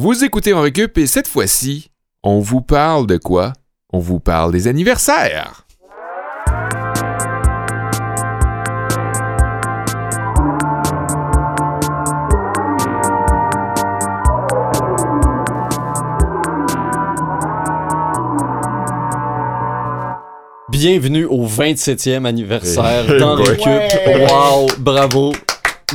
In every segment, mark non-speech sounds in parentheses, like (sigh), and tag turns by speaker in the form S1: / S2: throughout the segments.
S1: Vous écoutez en récup et cette fois-ci, on vous parle de quoi? On vous parle des anniversaires.
S2: Bienvenue au 27e anniversaire
S1: Hey.
S2: Récup.
S3: Ouais.
S2: Wow, bravo.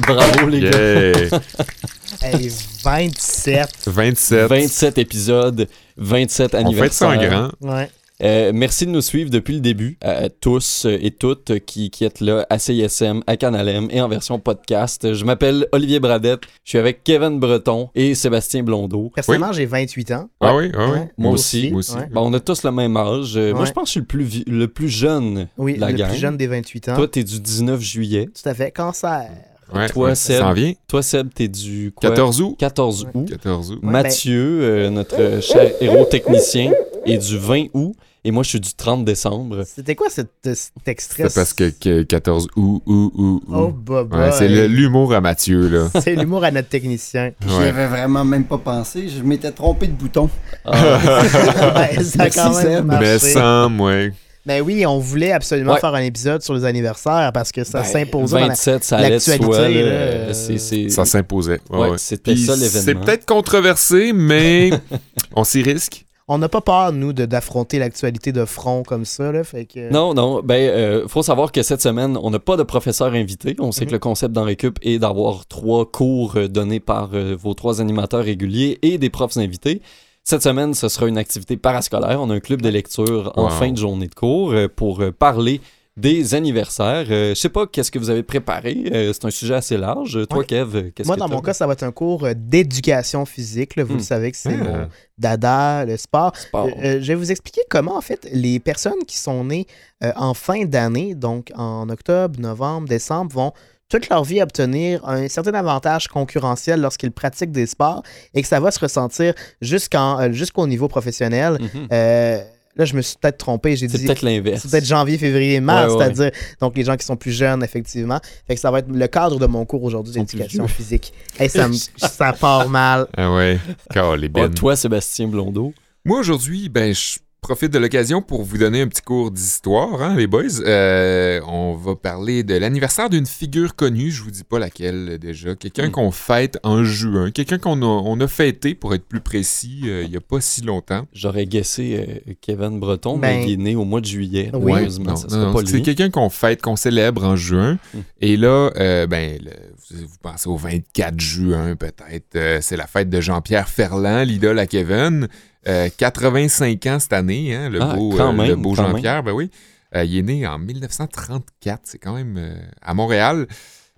S2: Bravo les gars. (laughs)
S1: Yeah!
S3: Hey, 27.
S1: 27.
S2: 27 épisodes, 27
S1: On fait ça
S2: anniversaires.
S1: en grand.
S3: Ouais.
S2: Euh, merci de nous suivre depuis le début, à tous et toutes qui, qui êtes là à CISM, à Canalem et en version podcast. Je m'appelle Olivier Bradette, je suis avec Kevin Breton et Sébastien Blondeau.
S3: Personnellement, j'ai 28 ans.
S1: Ah oui, ah oui.
S3: Ouais,
S2: Moi aussi.
S1: Moi aussi.
S3: ouais.
S2: Bon, on a tous le même âge. Euh, Moi, je pense que je suis le plus, vi- le plus jeune.
S3: Oui,
S2: La
S3: le
S2: gang.
S3: plus jeune des 28 ans.
S2: Toi, t'es du 19 juillet.
S3: Tout à fait. Cancer.
S1: Ouais,
S2: Toi,
S1: ouais,
S2: Seb.
S1: Ça s'en vient.
S2: Toi, Seb, t'es du quoi?
S1: 14 août.
S2: 14 août.
S1: 14 août.
S3: Ouais,
S2: Mathieu, euh, notre euh, cher héros technicien, est du 20 août. Et moi, je suis du 30 décembre.
S3: C'était quoi cet, cet extrait?
S1: C'est parce que, que 14 août, août, août, août.
S3: Oh, bah, bah,
S1: Ouais, c'est l'humour à Mathieu, là. (laughs)
S3: C'est l'humour à notre technicien.
S4: J'y
S1: Ouais.
S4: avais vraiment même pas pensé. Je m'étais trompé de bouton.
S2: Ah, (laughs)
S3: Ouais, ça a quand même marché.
S1: Mais sans, ouais.
S3: Ben oui, on voulait absolument
S2: Ouais.
S3: faire un épisode sur les anniversaires parce que ça
S2: ben,
S3: s'imposait dans la...
S2: 27, ça allait de
S3: l'actualité,
S2: soi. là.
S3: là,
S2: C'est- c'est-
S1: Ça s'imposait. Ouais,
S2: Ouais,
S1: ouais.
S2: c'était
S1: Puis
S2: ça
S1: C'est
S2: l'événement.
S1: peut-être controversé, mais (laughs) on s'y risque.
S3: On n'a pas peur, nous, de- d'affronter l'actualité de front comme ça, là, fait que...
S2: Non, non, ben, euh, faut savoir que cette semaine, on n'a pas de professeur invité. On sait
S3: Mhm.
S2: que le concept dans Récup est d'avoir trois cours euh, donnés par euh, vos trois animateurs réguliers et des profs invités. Cette semaine, ce sera une activité parascolaire. On a un club de lecture en
S1: Wow.
S2: fin de journée de cours euh, pour euh, parler des anniversaires. Euh, je sais pas qu'est-ce que vous avez préparé? Euh, c'est un sujet assez large. Toi,
S3: Ouais.
S2: Kev, qu'est-ce
S3: Moi,
S2: que
S3: dans
S2: t'as?
S3: mon cas, ça va être un cours d'éducation physique. là. Vous
S2: Hmm.
S3: le savez que c'est
S1: Ah.
S3: mon dada, le sport.
S2: Sport.
S3: Euh, je vais vous expliquer comment, en fait, les personnes qui sont nées euh, en fin d'année, donc en octobre, novembre, décembre, vont toute leur vie obtenir un certain avantage concurrentiel lorsqu'ils pratiquent des sports et que ça va se ressentir jusqu'en, euh, jusqu'au niveau professionnel.
S2: Mhm.
S3: Euh, là, je me suis peut-être trompé. J'ai
S2: C'est
S3: dit.
S2: peut-être l'inverse.
S3: C'est peut-être janvier, février, mars,
S2: Ouais, ouais.
S3: c'est-à-dire donc les gens qui sont plus jeunes, effectivement. Fait que ça va être le cadre de mon cours aujourd'hui d'éducation physique. Hey, ça, me- (laughs) ça part mal.
S1: Ah ouais. Car les bennes.
S2: toi, Sébastien Blondeau.
S1: Moi, aujourd'hui, ben, je profite de l'occasion pour vous donner un petit cours d'histoire, hein, les boys. Euh, on va parler de l'anniversaire d'une figure connue, je vous dis pas laquelle déjà. Quelqu'un
S2: Mm.
S1: qu'on fête en juin. Quelqu'un qu'on a, on a fêté, pour être plus précis, euh, il y a pas si longtemps.
S2: J'aurais guessé euh, Kevin Breton,
S3: Ben,
S2: mais il est né au mois de juillet.
S3: oui.
S2: Malheureusement,
S1: non,
S2: ça
S1: non,
S2: sera
S1: non,
S2: pas
S1: c'est
S2: lui.
S1: quelqu'un qu'on fête, qu'on célèbre en juin.
S2: Mm.
S1: Et là, euh, ben, le- vous, vous pensez au 24 juin, peut-être. euh, c'est la fête de Jean-Pierre Ferland, l'idole à Kevin. Euh, 85 ans cette année, hein, le
S2: Ah,
S1: beau, euh, le beau Jean-Pierre, ben oui. Euh, il est né en 1934, c'est quand même euh, à Montréal.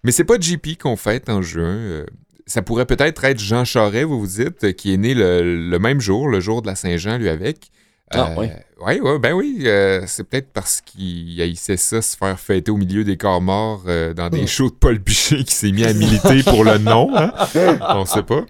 S1: Mais c'est pas JP qu'on fête en juin. euh, ça pourrait peut-être être Jean Charest, vous vous dites, euh, qui est né le, le même jour, le jour de la Saint-Jean, lui avec.
S2: Ah,
S1: Euh,
S2: ouais.
S1: ouais, ben oui. euh, c'est peut-être parce qu'il haïssait ça, se faire fêter au milieu des corps morts euh, dans des
S3: Oh.
S1: shows de Paul Piché qui s'est mis à militer pour le nom. Hein? (laughs) On sait pas.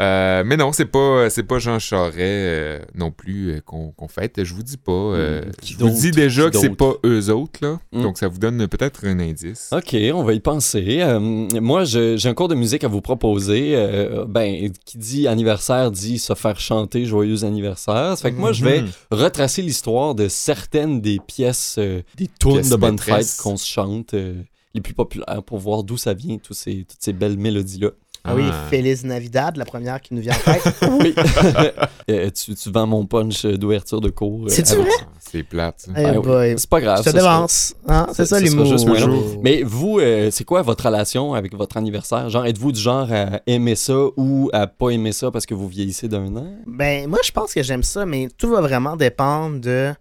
S1: Euh, mais non, c'est pas, c'est pas Jean Charest euh, non plus euh, qu'on fête. Je vous dis pas. euh,
S2: Hmm, qui
S1: je vous dis déjà que c'est pas eux autres, là.
S2: Hmm.
S1: Donc ça vous donne peut-être un indice.
S2: OK, on va y penser. Euh, moi, j'ai un cours de musique à vous proposer. Euh, ben, qui dit anniversaire dit se faire chanter joyeux anniversaire. Ça fait que moi, je vais
S1: Mhm.
S2: retracer l'histoire de certaines des pièces, euh, des tunes de bonne fête qu'on se chante, euh, les plus populaires, pour voir d'où ça vient, tous ces, toutes ces belles mélodies-là.
S3: Ah oui,
S1: Ah.
S3: Feliz Navidad, la première qui nous vient en tête. (laughs)
S2: Oui. (laughs) Euh, tu, tu vends mon punch d'ouverture de cours. euh,
S3: C'est-tu vrai?
S1: C'est plate.
S3: Eh
S2: Ah oui.
S3: boy.
S2: C'est pas grave.
S3: Je te devance. Hein? C'est ça
S2: ça
S3: l'humour.
S2: Mais vous, euh, c'est quoi votre relation avec votre anniversaire? Genre, êtes-vous du genre à aimer ça ou à pas aimer ça parce que vous vieillissez d'un an?
S3: Ben, moi, je pense que j'aime ça, mais tout va vraiment dépendre de.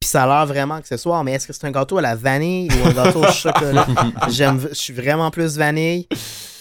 S3: Puis ça a l'air vraiment accessoire, mais est-ce que c'est un gâteau à la vanille ou un gâteau au (laughs) chocolat? J'aime, je suis vraiment plus vanille.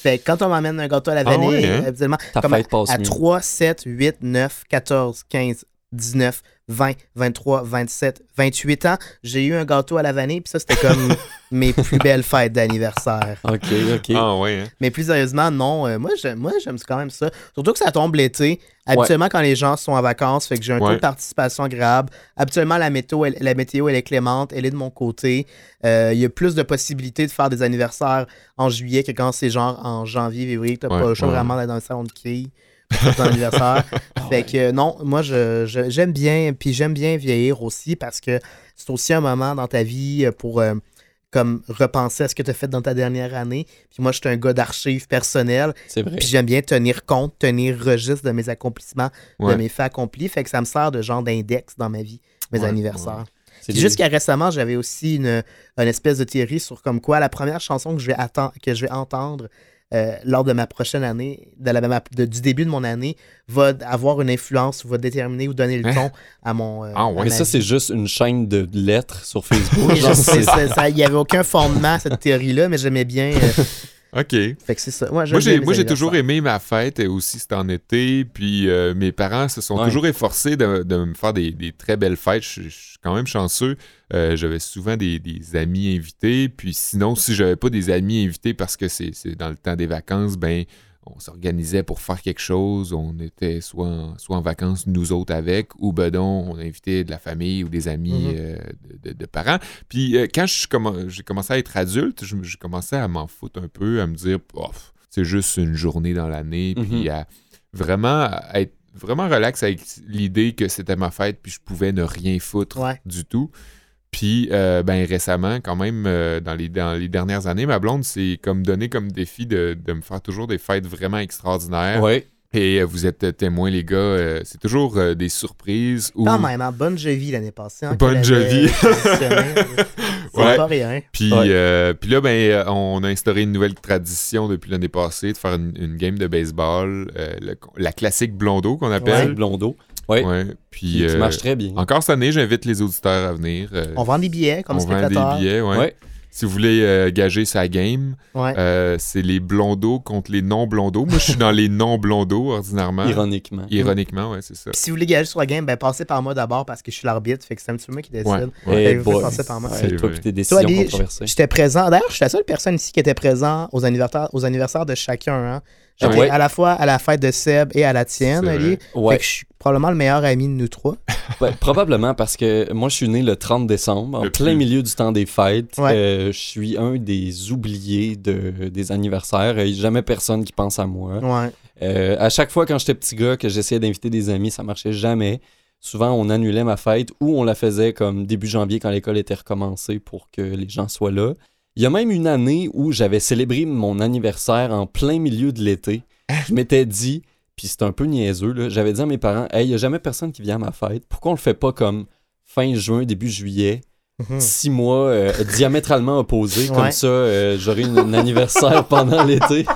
S3: Fait que quand on m'amène un gâteau à la
S1: Ah
S3: vanille,
S1: hein?
S3: habituellement, comme
S2: passe
S3: à
S2: mieux.
S3: 3, 7, 8, 9, 14, 15, 19, 20, 23, 27, 28 ans, j'ai eu un gâteau à la vanille, puis ça, c'était comme (laughs) mes plus belles fêtes d'anniversaire.
S2: OK, OK.
S1: Ah ouais, hein?
S3: Mais plus sérieusement, non, euh, moi, j'aime, moi, j'aime quand même ça. Surtout que ça tombe l'été. Habituellement, quand les gens sont en vacances, fait que j'ai un taux
S1: Ouais.
S3: de participation agréable. Habituellement, la météo, elle, la météo, elle est clémente, elle est de mon côté. Euh, Il y a plus de possibilités de faire des anniversaires en juillet que quand c'est genre en janvier, février, que t'as
S1: Ouais,
S3: pas le choix
S1: ouais.
S3: vraiment d'être dans le salon de quilles. Ton anniversaire. (laughs) Fait que non, moi, je, je- j'aime bien, puis j'aime bien vieillir aussi parce que c'est aussi un moment dans ta vie euh, pour euh, comme repenser à ce que tu as fait dans ta dernière année. Puis moi, je suis un gars d'archives personnelles,
S2: C'est vrai.
S3: puis j'aime bien tenir compte, tenir registre de mes accomplissements,
S1: Ouais.
S3: de mes faits accomplis. Fait que ça me sert de genre d'index dans ma vie, mes
S1: Ouais,
S3: anniversaires.
S2: C'est des-
S3: Jusqu'à récemment, j'avais aussi une, une espèce de théorie sur comme quoi la première chanson que je vais, atten- que je vais entendre euh, lors de ma prochaine année, de la, ma- de- du début de mon année, va avoir une influence ou va déterminer ou donner le
S1: Hein?
S3: ton à mon. euh,
S1: Ah ouais.
S2: ça, c'est juste une chaîne de lettres sur (laughs) Facebook.
S3: Il n'y avait aucun fondement à cette théorie-là, mais j'aimais bien. (laughs) euh,
S1: OK.
S3: fait que c'est ça. Moi,
S1: j'ai,
S3: les
S1: moi, j'ai toujours aimé ma fête, et aussi c'était en été. Puis euh, mes parents se sont
S2: Ouais.
S1: toujours efforcés de, de me faire des, des très belles fêtes. Je, je suis quand même chanceux. Euh, j'avais souvent des, des amis invités. Puis sinon, si j'avais pas des amis invités parce que c'est, c'est dans le temps des vacances, ben on s'organisait pour faire quelque chose. On était soit en, soit en vacances, nous autres avec, ou ben on invitait de la famille ou des amis
S3: Mhm.
S1: euh, de, parents. Puis euh, quand j'ai commencé à être adulte, je, je commençais à m'en foutre un peu, à me dire, Pof, c'est juste une journée dans l'année, puis
S2: Mhm.
S1: à vraiment être vraiment relax avec l'idée que c'était ma fête, puis je pouvais ne rien foutre
S3: Ouais.
S1: du tout. Puis, euh, ben récemment, quand même, euh, dans, les, dans les dernières années, ma blonde s'est comme donné comme défi de, de me faire toujours des fêtes vraiment extraordinaires.
S2: Ouais.
S1: Et euh, vous êtes témoins, les gars, euh, c'est toujours euh, des surprises. Ou...
S3: Quand même, hein, Bonne Jovi l'année passée. hein,
S1: Bonne. (laughs)
S3: C'est
S1: Ouais.
S3: pas rien.
S1: Puis,
S2: Ouais.
S1: euh, puis là, ben, euh, on a instauré une nouvelle tradition depuis l'année passée de faire une, une game de baseball, euh, le- la classique blondeau qu'on
S2: Ouais.
S1: appelle.
S2: Blondeau. Ouais.
S1: Ouais. Puis,
S2: Qui, qui
S1: euh,
S2: marche très bien.
S1: encore cette année, j'invite les auditeurs à venir. euh,
S3: On vend des billets comme
S1: on vend
S3: spectateur.
S1: des billets, ouais.
S2: Ouais.
S1: Si vous voulez euh, gager sa game,
S3: Ouais.
S1: euh, c'est les blondos contre les non-blondos. Moi, je suis dans les non-blondos, ordinairement.
S2: Ironiquement.
S1: Ironiquement, ouais, c'est ça.
S3: Puis si vous voulez gager sur la game, ben passez par moi d'abord parce que je suis l'arbitre. Fait que c'est un petit peu moi qui décide.
S1: Ouais, ouais.
S3: Hey, vous
S2: boy.
S3: passer par moi.
S1: C'est
S2: toi puis tes décisions controversées.
S3: J'étais présent. D'ailleurs, je suis la seule personne ici qui était présent aux anniversaires, aux anniversaires de chacun. Hein. J'étais
S2: Ouais.
S3: à la fois à la fête de Seb et à la tienne, Ali.
S2: Ouais.
S3: Fait que je suis probablement le meilleur ami de nous trois. (laughs)
S2: Ouais, probablement parce que moi, je suis né le 30 décembre, en
S1: Le
S2: plein
S1: plus.
S2: milieu du temps des fêtes.
S3: Ouais.
S2: Euh, je suis un des oubliés de, des anniversaires. Il n'y a jamais personne qui pense à moi.
S3: Ouais.
S2: Euh, à chaque fois, quand j'étais petit gars, que j'essayais d'inviter des amis, ça marchait jamais. Souvent, on annulait ma fête ou on la faisait comme début janvier quand l'école était recommencée pour que les gens soient là. Il y a même une année où j'avais célébré mon anniversaire en plein milieu de l'été. Je m'étais dit, puis c'était un peu niaiseux, là, j'avais dit à mes parents, Hey, il n'y a jamais personne qui vient à ma fête. Pourquoi on le fait pas comme fin juin, début juillet?
S3: Mhm.
S2: Six mois euh, diamétralement opposés, comme ça, euh, j'aurai un anniversaire pendant l'été. (laughs)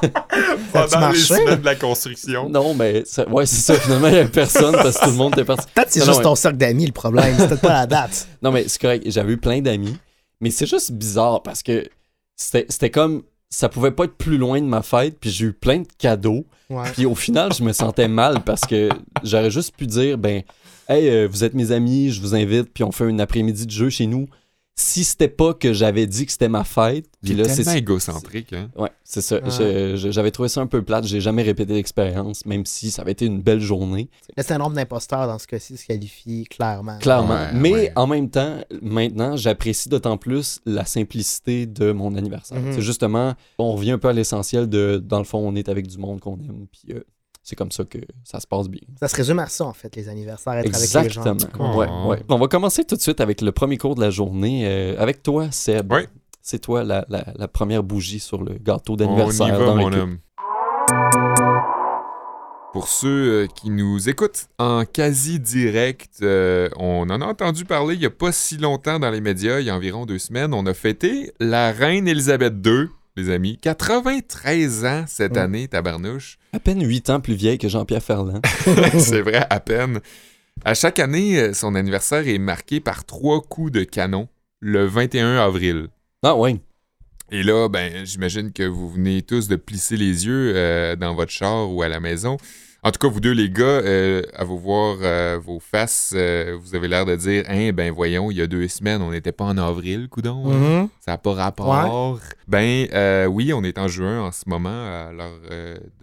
S3: Ça a-tu marché?
S1: de la construction.
S2: Non, mais ça- ouais, c'est ça. Finalement, il n'y avait personne parce que tout le monde était parti.
S3: Peut-être que c'est
S2: Non,
S3: juste
S2: non,
S3: ton cercle d'amis le problème. C'est peut-être pas la date. (laughs)
S2: Non, mais c'est correct. J'avais eu plein d'amis. Mais c'est juste bizarre parce que c'était comme. Ça pouvait pas être plus loin de ma fête, puis j'ai eu plein de cadeaux.
S3: Ouais.
S2: Puis au final, je me sentais mal parce que j'aurais juste pu dire ben, hey, euh, vous êtes mes amis, je vous invite, puis on fait un après-midi de jeu chez nous. Si c'était pas que j'avais dit que c'était ma fête, puis là, c'est.
S1: tellement égocentrique, hein.
S2: Ouais, c'est ça. J'avais trouvé ça un peu plate. J'ai jamais répété l'expérience, même si ça avait été une belle journée.
S3: Le syndrome d'imposteur dans ce cas-ci se qualifie clairement.
S2: Clairement.
S1: Ouais,
S2: Mais
S1: ouais.
S2: en même temps, maintenant, j'apprécie d'autant plus la simplicité de mon anniversaire.
S3: Mhm.
S2: C'est justement, on revient un peu à l'essentiel de, dans le fond, on est avec du monde qu'on aime, puis euh, c'est comme ça que ça se passe bien.
S3: Ça se résume à ça, en fait, les anniversaires, être avec les
S2: Exactement.
S3: gens.
S2: Ouais,
S1: Oh.
S2: ouais. On va commencer tout de suite avec le premier cours de la journée. euh, avec toi, Seb.
S1: Ouais.
S2: C'est toi la, la- la première bougie sur le gâteau
S1: On y
S2: d'anniversaire
S1: va,
S2: dans
S1: mon homme. Pour ceux euh, qui nous écoutent en quasi direct, euh, on en a entendu parler il n'y a pas si longtemps dans les médias, il y a environ deux semaines. On a fêté la reine Elisabeth II, les amis. 93 ans cette année, tabarnouche.
S2: À peine 8 ans plus vieille que Jean-Pierre Ferland. (laughs)
S1: C'est vrai, à peine. À chaque année, euh, son anniversaire est marqué par trois coups de canon le 21 avril.
S2: Ah ouais.
S1: Et là, ben, j'imagine que vous venez tous de plisser les yeux euh, dans votre char ou à la maison. En tout cas, vous deux, les gars, euh, à vous voir euh, vos faces, euh, vous avez l'air de dire Hein, ben voyons, il y a deux semaines, on n'était pas en avril, coudon.
S3: Mhm.
S1: Ça n'a pas rapport. Ben oui, on est en juin en ce moment à l'heure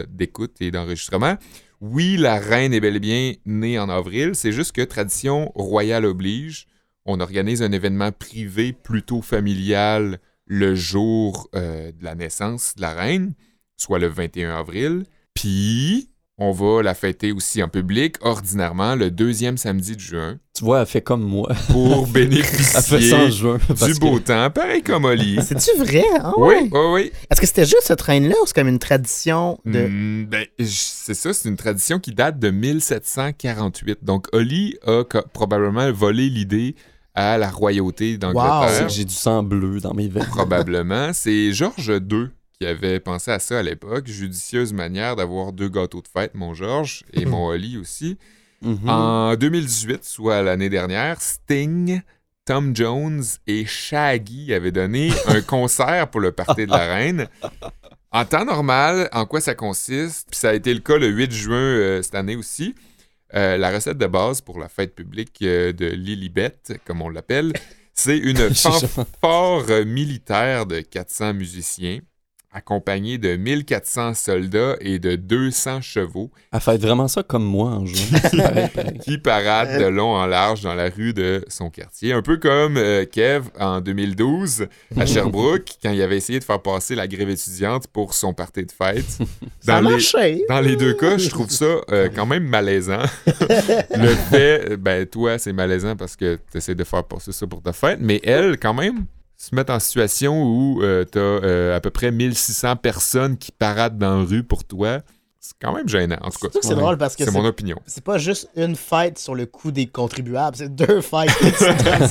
S1: d'écoute et d'enregistrement. Oui, la reine est bel et bien née en avril. C'est juste que tradition royale oblige. On organise un événement privé plutôt familial le jour de la naissance de la reine, soit le 21 avril. Puis, On va la fêter aussi en public, ordinairement, le deuxième samedi de juin,
S2: Tu vois, elle fait comme moi.
S1: pour (laughs)
S2: Elle fait ça en
S1: bénéficier
S2: juin.
S1: du
S2: que-
S1: beau temps, pareil comme Oli.
S3: C'est-tu vrai? Ah
S1: Oui,
S3: ouais?
S1: oui, oui.
S3: Est-ce que c'était juste ce train-là ou c'est comme une tradition de.
S1: Hmm, ben, c'est ça, c'est une tradition qui date de 1748. Donc, Oli a probablement volé l'idée à la royauté
S2: C'est
S1: d'Angleterre.
S2: que j'ai du sang bleu dans mes veines.
S1: Probablement. C'est Georges II qui avait pensé à ça à l'époque. Judicieuse manière d'avoir deux gâteaux de fête, mon Georges, et mon Oli aussi.
S2: Mhm.
S1: En 2018, soit l'année dernière, Sting, Tom Jones et Shaggy avaient donné un (laughs) concert pour le Party de la Reine. En temps normal, en quoi ça consiste? Puis ça a été le cas le 8 juin euh, cette année aussi. Euh, la recette de base pour la fête publique euh, de Lilibet, comme on l'appelle, c'est une (laughs) fanfare militaire de 400 musiciens, accompagnée de 1400 soldats et de 200 chevaux
S2: Elle fait vraiment ça comme moi en juin. (laughs) pareil, pareil.
S1: qui parade de long en large dans la rue de son quartier. Un peu comme euh, Kev en 2012 à (laughs) Sherbrooke, quand il avait essayé de faire passer la grève étudiante pour son party de fête.
S3: Ça (laughs)
S1: les,
S3: marché!
S1: dans les deux cas, je trouve ça euh, quand même malaisant. Le fait, ben toi, c'est malaisant parce que tu essaies de faire passer ça pour ta fête, mais elle, quand même, se met en situation où tu as à peu près 1600 personnes qui paradent dans la rue pour toi. C'est quand même gênant, en tout cas.
S3: c'est drôle parce que
S1: C'est mon opinion.
S3: c'est pas juste une fête sur le coût des contribuables, c'est deux fêtes (laughs) sur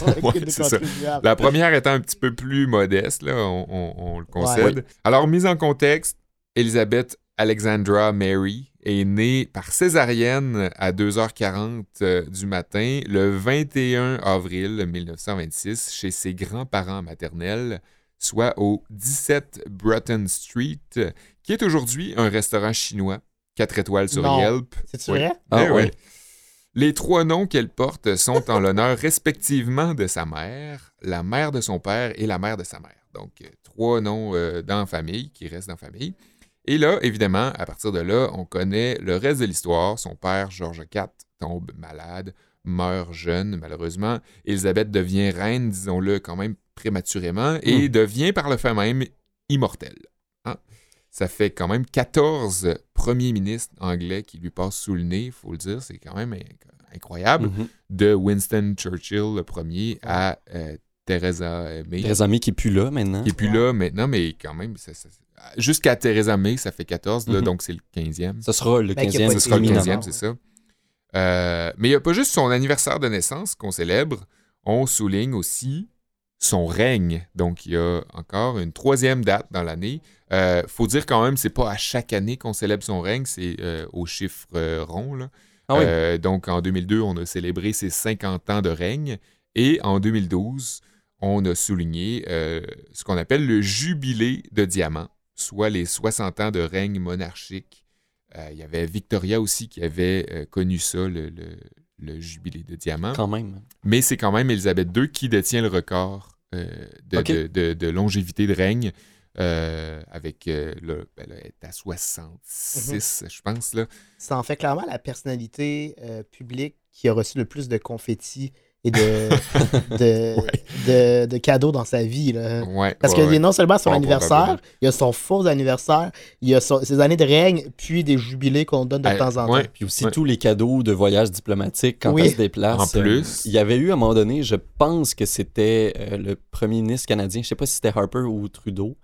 S3: le coût
S1: Ouais,
S3: des contribuables.
S1: La première étant un petit peu plus modeste, là, on, on- on le concède.
S3: Ouais.
S1: Alors, mise en contexte, Elizabeth Alexandra Mary est née par césarienne à 2h40 euh, du matin le 21 avril 1926 chez ses grands-parents maternels, soit au 17 Broughton Street, qui est aujourd'hui un restaurant chinois, 4 étoiles sur
S3: Non.
S1: Yelp.
S3: C'est-tu
S1: Oui.
S3: vrai?
S2: Ah
S1: Eh
S2: ouais.
S1: oui. Les trois noms qu'elle porte sont en l'honneur respectivement de sa mère, la mère de son père et la mère de sa mère. Donc, euh, trois noms euh, dans la famille, qui restent dans la famille. Et là, évidemment, à partir de là, on connaît le reste de l'histoire. Son père, George IV, tombe malade, meurt jeune, malheureusement. Élisabeth devient reine, disons-le quand même prématurément, et devient par le fait même immortelle. Hein? Ça fait quand même 14 premiers ministres anglais qui lui passent sous le nez, il faut le dire, c'est quand même inc- incroyable.
S2: Mhm.
S1: De Winston Churchill, le premier, à euh, Theresa May,
S2: Theresa May qui est plus là maintenant.
S1: qui est plus là maintenant, mais quand même, ça- ça- jusqu'à Theresa May, ça fait 14, là,
S2: Mhm.
S1: donc c'est le 15e.
S2: Ce sera le
S3: Ben, qui a
S2: 15e.
S3: pas
S1: Ce
S3: été
S1: sera le
S3: éminemment,
S1: 15e,
S3: ouais.
S1: c'est ça. Euh, mais il n'y a pas juste son anniversaire de naissance qu'on célèbre, on souligne aussi son règne. Donc, il y a encore une troisième date dans l'année. Euh, faut dire quand même, c'est pas à chaque année qu'on célèbre son règne, c'est euh, au chiffre euh, rond. là.
S2: Ah oui.
S1: Euh, donc, en 2002, on a célébré ses 50 ans de règne. Et en 2012, on a souligné euh, ce qu'on appelle le jubilé de diamant, soit les 60 ans de règne monarchique. Euh, Il y avait Victoria aussi qui avait euh, connu ça, le, le- le jubilé de diamant.
S2: Quand même.
S1: Mais c'est quand même Elisabeth II qui détient le record euh, de,
S2: Ok.
S1: de- de- de longévité de règne. euh, avec euh, le, ben là, elle est à 66, je pense. Là.
S3: Ça en fait clairement la personnalité euh, publique qui a reçu le plus de confettis et de, (laughs) de, de, de cadeaux dans sa vie. Là.
S1: Ouais,
S3: Parce
S1: ouais,
S3: qu'il y
S1: ouais.
S3: a non seulement son anniversaire, il y a son faux anniversaire, il y a son- ses années de règne, puis des jubilés qu'on donne de
S1: Euh,
S3: temps en temps.
S2: Puis aussi
S1: Ouais.
S2: tous les cadeaux de voyage diplomatique quand
S3: Oui.
S2: elle se déplace.
S1: En plus.
S2: il y avait eu à un moment donné, je pense que c'était euh, le premier ministre canadien, je sais pas si c'était Harper ou Trudeau.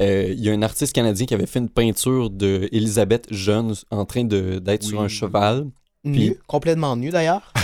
S2: Euh, il y a un artiste canadien qui avait fait une peinture de Elisabeth jeune en train de- d'être sur un cheval.
S3: Nu,
S2: Puis-
S3: complètement nu d'ailleurs. (laughs)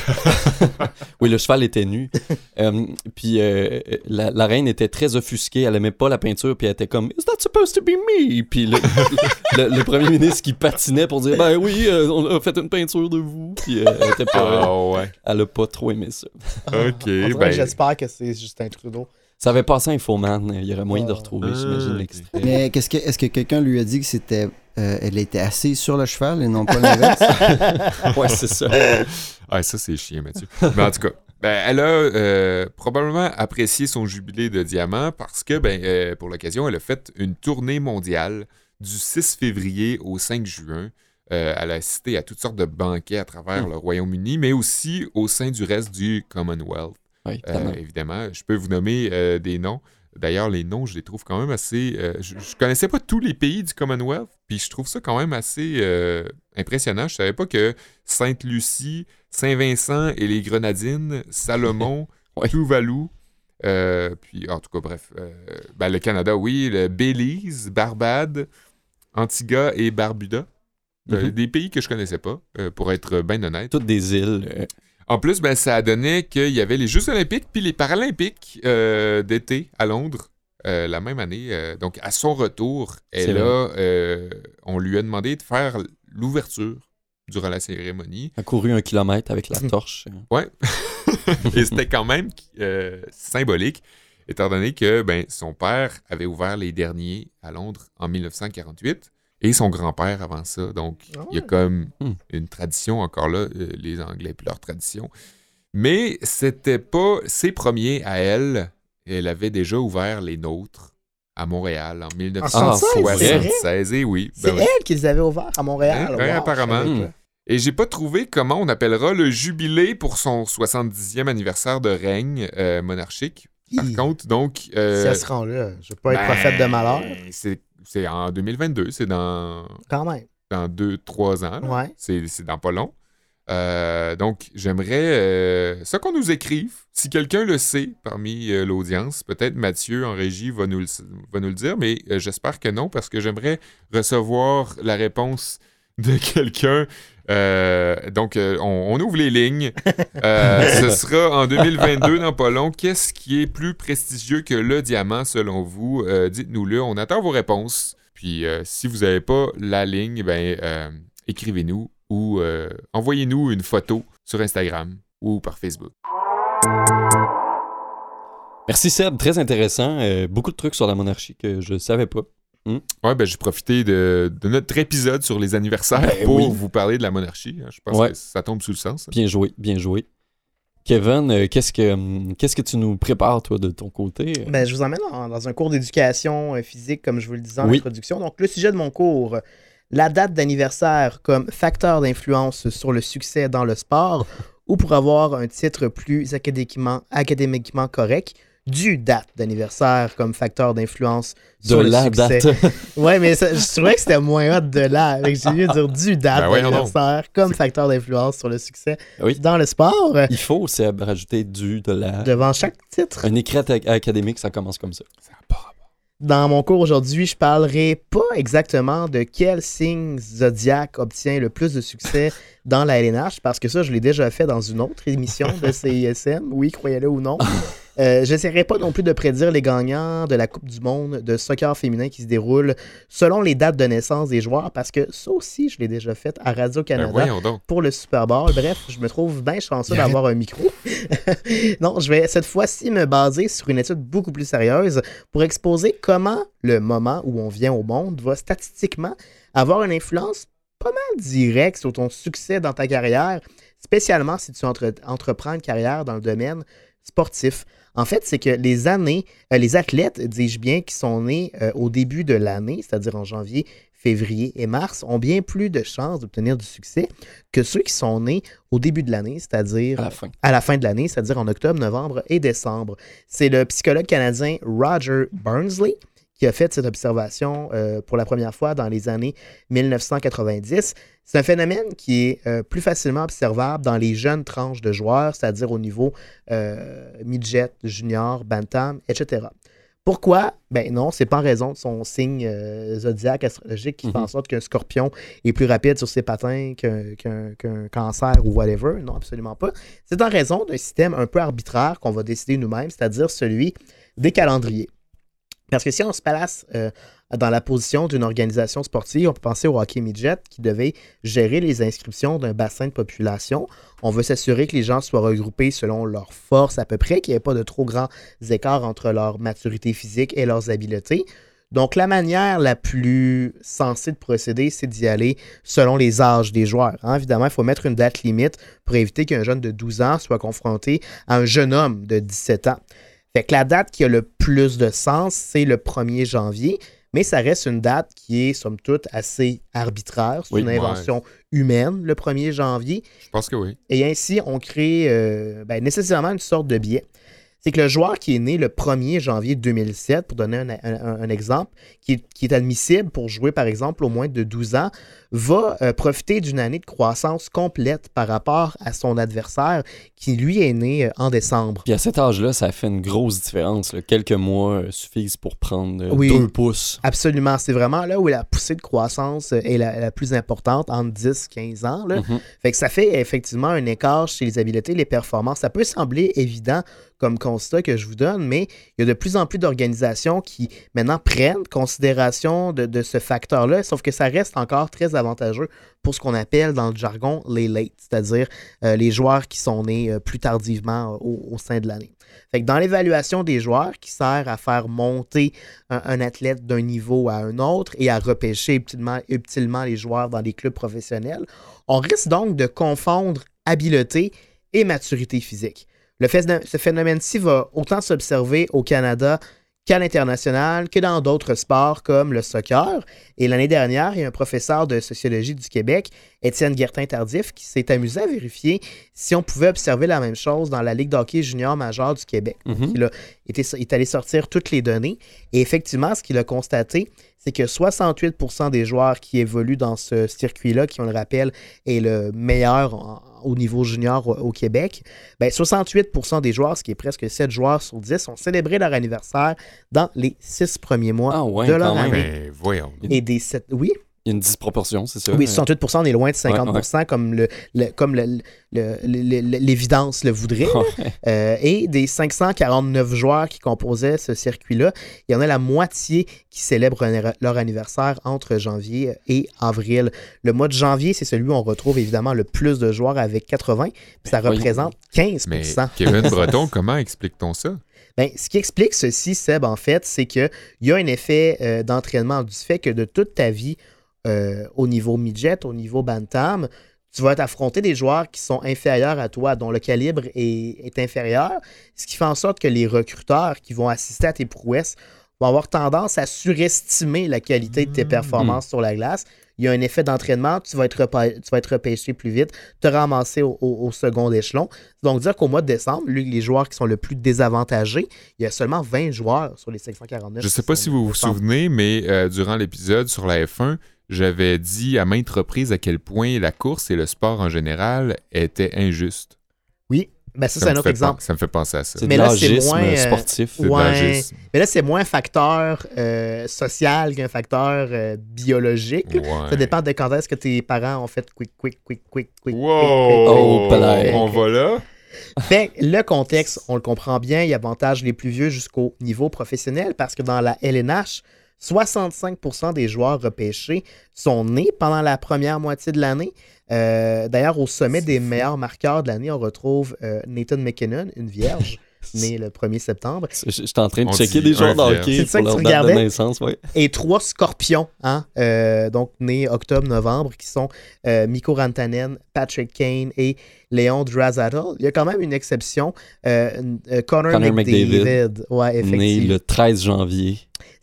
S2: Oui, le cheval était nu. (laughs) Euh, puis euh, la, la reine était très offusquée. Elle aimait pas la peinture. Puis elle était comme Is that supposed to be me? Puis le, (laughs) le- le premier ministre qui patinait pour dire Ben oui, euh, on a fait une peinture de vous. Puis euh, elle, était pas,
S1: Ah ouais.
S2: elle a pas trop aimé ça.
S1: OK. Ben,
S3: J'espère que c'est Justin Trudeau.
S2: Ça avait passé Infoman. Il y aurait moyen de
S3: Ah.
S2: retrouver,
S1: Ah,
S2: j'imagine,
S1: ok.
S2: l'extrait.
S4: Mais qu'est-ce que, est-ce que quelqu'un lui a dit que c'était, euh, elle était assise sur le cheval et non pas l'inverse? (laughs)
S2: Ouais, c'est ça. (laughs)
S1: Ah, ça, c'est chiant, Mathieu. Mais en tout cas, ben, elle a euh, probablement apprécié son jubilé de diamant parce que, ben, euh, pour l'occasion, elle a fait une tournée mondiale du 6 février au 5 juin. Euh, elle a assisté à toutes sortes de banquets à travers
S2: Hmm.
S1: le Royaume-Uni, mais aussi au sein du reste du Commonwealth.
S2: Oui,
S1: Euh,
S2: évidemment.
S1: je peux vous nommer euh, des noms. D'ailleurs, les noms, je les trouve quand même assez. euh, je, je connaissais pas tous les pays du Commonwealth, puis je trouve ça quand même assez impressionnant. Je savais pas que Sainte-Lucie, Saint-Vincent et les Grenadines, Salomon. (laughs) Tuvalu, puis en tout cas, bref, ben, le Canada, oui, le Belize, Barbade, Antigua et Barbuda.
S2: Mhm.
S1: Des pays que je connaissais pas, pour être bien honnête.
S2: Toutes des îles.
S1: En plus, ben, ça a donné qu'il y avait les Jeux olympiques puis les Paralympiques euh, d'été à Londres euh, la même année. Euh, donc, à son retour, elle a, euh, on lui a demandé de faire l'ouverture durant la cérémonie.
S2: a couru un kilomètre avec la
S3: Mhm.
S2: torche.
S1: Ouais. (laughs) Et c'était quand même symbolique, étant donné que ben, son père avait ouvert les derniers à Londres en 1948 et son grand-père avant ça. Donc,
S3: Ah
S1: il y a
S3: ouais.
S1: comme
S2: Hmm.
S1: une tradition encore là, euh, les Anglais et leur tradition. Mais c'était pas ses premiers à elle. Elle avait déjà ouvert les nôtres à Montréal en 1976. Et oui,
S3: C'est
S1: ben oui.
S3: elle qui les avait ouverts à Montréal.
S1: Hein, ouais,
S3: Wow,
S1: apparemment.
S2: Hmm.
S3: pas.
S1: Et j'ai pas trouvé comment on appellera le jubilé pour son 70e anniversaire de règne euh, monarchique. Par
S3: Hi.
S1: contre, donc. euh,
S3: Si elle se rend là, je veux pas être
S1: ben,
S3: prophète de malheur,
S1: C'est c'est en 2022, c'est dans,
S3: quand même.
S1: dans deux, trois ans. là.
S3: Ouais.
S1: C'est c'est dans pas long. Euh, donc, j'aimerais euh, ça qu'on nous écrive. Si quelqu'un le sait parmi euh, l'audience, peut-être Mathieu en régie va nous le, va nous le dire, mais j'espère que non, parce que j'aimerais recevoir la réponse de (laughs) quelqu'un. Euh, donc, euh, on, on ouvre les lignes. (laughs) Euh, ce sera en 2022, dans pas long. Qu'est-ce qui est plus prestigieux que le diamant, selon vous? Euh, Dites-nous-le. On attend vos réponses. Puis, euh, si vous n'avez pas la ligne, ben, euh, écrivez-nous ou euh, envoyez-nous une photo sur Instagram ou par Facebook.
S2: Merci Seb, très intéressant. Euh, beaucoup de trucs sur la monarchie que je savais pas.
S1: Ouais, ben, j'ai profité de, de notre épisode sur les anniversaires
S2: Ben
S1: pour
S2: oui.
S1: vous parler de la monarchie. hein. Je pense
S2: Ouais.
S1: que ça tombe sous le sens.
S2: Bien joué, bien joué. Kevin, euh, qu'est-ce que hum, qu'est-ce que tu nous prépares toi de ton côté?
S3: Ben, je vous emmène dans, dans un cours d'éducation euh, physique, comme je vous le disais en
S2: Oui.
S3: introduction. Donc, le sujet de mon cours, la date d'anniversaire comme facteur d'influence sur le succès dans le sport, ou pour avoir un titre plus académiquement, académiquement correct, du date d'anniversaire comme facteur d'influence
S2: de
S3: sur le
S2: la
S3: succès.
S2: date. (laughs)
S3: Ouais, mais ça- je trouvais que c'était moins hot de là. J'ai mieux dire du date
S1: Ben voyons
S3: d'anniversaire comme facteur d'influence sur le succès
S2: Oui.
S3: dans le sport.
S2: Il faut Seb rajouter du de la.
S3: Devant chaque titre.
S2: Un écrit ac- académique, ça commence comme ça.
S1: Pas.
S3: Dans mon cours aujourd'hui, je parlerai pas exactement de quel signe zodiaque obtient le plus de succès (laughs) dans la LNH, parce que ça, je l'ai déjà fait dans une autre émission de CISM, oui, croyez-le ou non. (laughs) Euh, J'essaierai pas non plus de prédire les gagnants de la Coupe du monde de soccer féminin qui se déroule selon les dates de naissance des joueurs, parce que ça aussi, je l'ai déjà fait à
S1: Ben,
S3: Radio-Canada
S1: donc.
S3: pour le Super Bowl. Bref, je me trouve bien chanceux d'avoir un micro. (laughs) non, je vais cette fois-ci me baser sur une étude beaucoup plus sérieuse pour exposer comment le moment où on vient au monde va statistiquement avoir une influence pas mal directe sur ton succès dans ta carrière, spécialement si tu entre- entreprends une carrière dans le domaine sportif. En fait, c'est que les années, euh, les athlètes, dis-je bien, qui sont nés euh, au début de l'année, c'est-à-dire en janvier, février et mars, ont bien plus de chances d'obtenir du succès que ceux qui sont nés au début de l'année, c'est-à-dire
S2: À la fin.
S3: à la fin de l'année, c'est-à-dire en octobre, novembre et décembre. C'est le psychologue canadien Roger Burnsley qui a fait cette observation euh, pour la première fois dans les années 1990. C'est un phénomène qui est euh, plus facilement observable dans les jeunes tranches de joueurs, c'est-à-dire au niveau euh, midget, junior, bantam, etc. Pourquoi? Ben non, c'est pas en raison de son signe euh, zodiaque astrologique qui fait
S2: Mhm.
S3: en sorte qu'un scorpion est plus rapide sur ses patins qu'un cancer ou whatever. Non, absolument pas. C'est en raison d'un système un peu arbitraire qu'on va décider nous-mêmes, c'est-à-dire celui des calendriers. Parce que si on se place euh, dans la position d'une organisation sportive, on peut penser au hockey midget qui devait gérer les inscriptions d'un bassin de population. On veut s'assurer que les gens soient regroupés selon leur force à peu près, qu'il n'y ait pas de trop grands écarts entre leur maturité physique et leurs habiletés. Donc, la manière la plus sensée de procéder, c'est d'y aller selon les âges des joueurs. hein. Évidemment, il faut mettre une date limite pour éviter qu'un jeune de 12 ans soit confronté à un jeune homme de 17 ans. Fait que la date qui a le plus de sens, c'est le 1er janvier, mais ça reste une date qui est, somme toute, assez arbitraire. C'est
S2: Oui,
S3: une
S1: ouais.
S3: invention humaine, le 1er janvier.
S1: Je pense que oui.
S3: Et ainsi, on crée euh, ben, nécessairement une sorte de biais. C'est que le joueur qui est né le 1er janvier 2007, pour donner un, un- un exemple, qui est, qui est admissible pour jouer, par exemple, au moins de 12 ans, va euh, profiter d'une année de croissance complète par rapport à son adversaire qui, lui, est né euh, en décembre.
S2: Puis à cet âge-là, ça fait une grosse différence. là. Quelques mois euh, suffisent pour prendre
S3: Oui.
S2: deux pouces.
S3: Absolument. C'est vraiment là où la poussée de croissance est la, la plus importante, entre 10 15 ans. Là.
S2: Mhm.
S3: Fait que ça fait effectivement un écart chez les habiletés, les performances. Ça peut sembler évident comme constat que je vous donne, mais il y a de plus en plus d'organisations qui maintenant prennent considération de, ce facteur-là, sauf que ça reste encore très avantageux pour ce qu'on appelle dans le jargon les late, c'est-à-dire euh, les joueurs qui sont nés euh, plus tardivement au, sein de l'année. Fait dans l'évaluation des joueurs qui sert à faire monter un, un athlète d'un niveau à un autre et à repêcher utilement, utilement les joueurs dans les clubs professionnels, on risque donc de confondre habileté et maturité physique. Le phé- ce phénomène-ci va autant s'observer au Canada qu'à l'international, que dans d'autres sports comme le soccer. Et l'année dernière, il y a un professeur de sociologie du Québec, Étienne Guertin-Tardif, qui s'est amusé à vérifier si on pouvait observer la même chose dans la Ligue d'hockey junior majeure du Québec.
S2: Mhm.
S3: Il, a été- est allé sortir toutes les données. Et effectivement, ce qu'il a constaté, c'est que 68% des joueurs qui évoluent dans ce circuit-là, qui, on le rappelle, est le meilleur en- au niveau junior au, au Québec, ben 68% des joueurs, ce qui est presque 7 joueurs sur 10, ont célébré leur anniversaire dans les 6 premiers mois
S2: Ah ouais,
S3: de leur année.
S1: Mais voyons.
S3: Et des sept- oui,
S2: Il y a une disproportion, c'est ça?
S3: oui,
S2: Euh,
S3: 68% on est loin de 50% comme le, le- comme le- le- le- le- l'évidence le voudrait.
S2: Ouais.
S3: Euh, et des 549 joueurs qui composaient ce circuit-là, il y en a la moitié qui célèbrent leur anniversaire entre janvier et avril. Le mois de janvier, c'est celui où on retrouve évidemment le plus de joueurs avec 80, puis ça
S2: Ben,
S3: représente 15
S1: Mais Kevin Breton, (laughs) comment explique-t-on ça?
S3: Ben, ce qui explique ceci, Seb, en fait, c'est qu'il y a un effet euh, d'entraînement du fait que de toute ta vie, euh, au niveau midget, au niveau bantam, tu vas t'affronter des joueurs qui sont inférieurs à toi, dont le calibre est, est inférieur, ce qui fait en sorte que les recruteurs qui vont assister à tes prouesses vont avoir tendance à surestimer la qualité de tes performances sur la glace. Il y a un effet d'entraînement, tu vas être, tu vas être repêché plus vite, te ramasser au, au- au second échelon. Donc, dire qu'au mois de décembre, lui, les joueurs qui sont le plus désavantagés, il y a seulement 20 joueurs sur les 549.
S1: Je sais
S3: qui
S1: pas si vous vous souvenez, mais euh, durant l'épisode sur la F1, j'avais dit à maintes reprises à quel point la course et le sport en général étaient injustes.
S3: Oui, ben ça,
S1: Ça
S3: c'est un autre exemple.
S1: Ça me fait penser à ça.
S2: C'est
S3: Mais là, c'est moins, euh,
S2: sportif.
S3: Ouais. Mais là, c'est moins un facteur euh, social qu'un facteur euh, biologique.
S1: Ouais.
S3: Ça dépend de quand est-ce que tes parents ont fait quick, quick, quick, quick, quick.
S1: Wow!
S2: Oh.
S1: On va là?
S3: Fait que le contexte, on le comprend bien, il avantage les plus vieux jusqu'au niveau professionnel parce que dans la LNH, 65% des joueurs repêchés sont nés pendant la première moitié de l'année. Euh, D'ailleurs, au sommet des meilleurs marqueurs de l'année, on retrouve euh, Nathan McKinnon, une vierge, (laughs) né le 1er septembre,
S2: Je- je- J'étais en train de
S1: On
S2: checker des joueurs de
S1: un vierge.
S2: hockey
S3: C'est ça
S2: pour
S3: que
S2: leur date de
S3: regardais?
S2: naissance. Ouais.
S3: et trois scorpions, hein, euh, donc nés octobre-novembre, qui sont euh, Mikko Rantanen, Patrick Kane et Léon Draisaitl. Il y a quand même une exception, euh, euh, Connor,
S2: Connor
S3: McDavid.
S2: McDavid,
S3: Ouais,
S2: Né
S3: effectivement.
S2: le 13 janvier.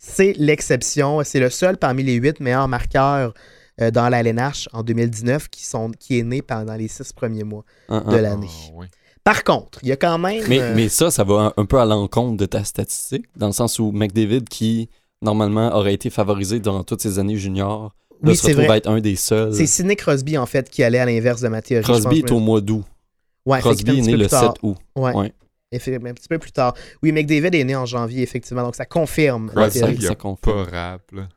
S3: C'est l'exception. C'est le seul parmi les huit meilleurs marqueurs euh, dans la LNH en 2019 qui, sont, qui est né pendant les six premiers mois
S2: Hein,
S3: de
S2: hein.
S3: l'année.
S1: Ah.
S3: Par contre, il y a quand même...
S2: Mais,
S3: euh,
S2: mais ça, ça va un, un peu à l'encontre de ta statistique, dans le sens où McDavid, qui normalement aurait été favorisé durant toutes ses années juniors,
S3: oui,
S2: se retrouve
S3: vrai.
S2: à être un des seuls.
S3: C'est Sidney Crosby, en fait, qui allait à l'inverse de ma théorie. Je
S2: Crosby
S3: pense,
S2: est au mois d'août.
S3: Ouais,
S2: Crosby est né le
S3: plus tard.
S2: 7 août.
S3: Ouais.
S2: Ouais.
S3: Un petit peu plus tard. Oui, McDavid est né en janvier, effectivement, donc ça confirme
S1: a
S2: ça confirme.
S1: pas rap, là.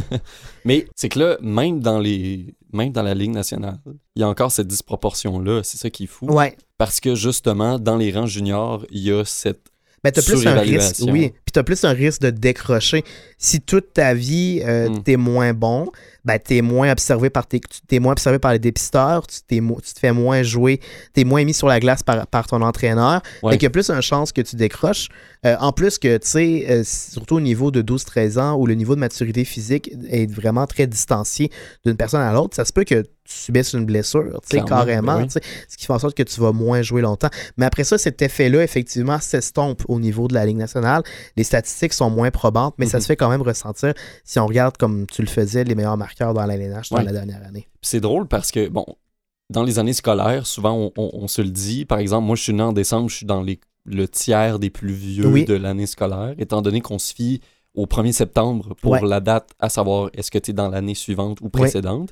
S1: (laughs)
S2: Mais c'est que là, même dans les même dans la Ligue nationale, il y a encore cette disproportion-là. C'est ça qui est fou.
S3: Ouais.
S2: Parce que justement, dans les rangs juniors, il y a cette.
S3: Ben, t'as plus un risque, oui. Puis t'as plus un risque de décrocher. Si toute ta vie, euh,
S2: Mm.
S3: t'es moins bon, ben, t'es moins observé par tes, tu- t'es moins observé par les dépisteurs, tu, t'es tu te fais moins jouer, t'es moins mis sur la glace par, par ton entraîneur.
S2: Ouais.
S3: Fait qu'il y a plus une chance que tu décroches. Euh, en plus que, tu sais, euh, surtout au niveau de 12-13 ans, où le niveau de maturité physique est vraiment très distancié d'une personne à l'autre, ça se peut que tu subisses une blessure, tu sais, carrément,
S2: ben oui.
S3: tu sais, ce qui fait en sorte que tu vas moins jouer longtemps. Mais après ça, cet effet-là, effectivement, s'estompe au niveau de la Ligue nationale. Les statistiques sont moins probantes, mais ça
S2: Mhm.
S3: se fait quand même ressentir si on regarde, comme tu le faisais, les meilleurs marqueurs dans la LNH dans
S2: Ouais.
S3: la dernière année.
S2: C'est drôle parce que, bon, dans les années scolaires, souvent, on, on- on se le dit. Par exemple, moi, je suis né en décembre, je suis dans les, le tiers des plus vieux
S3: Oui.
S2: de l'année scolaire, étant donné qu'on se fie au 1er septembre pour
S3: Ouais.
S2: la date, à savoir est-ce que tu es dans l'année suivante ou précédente.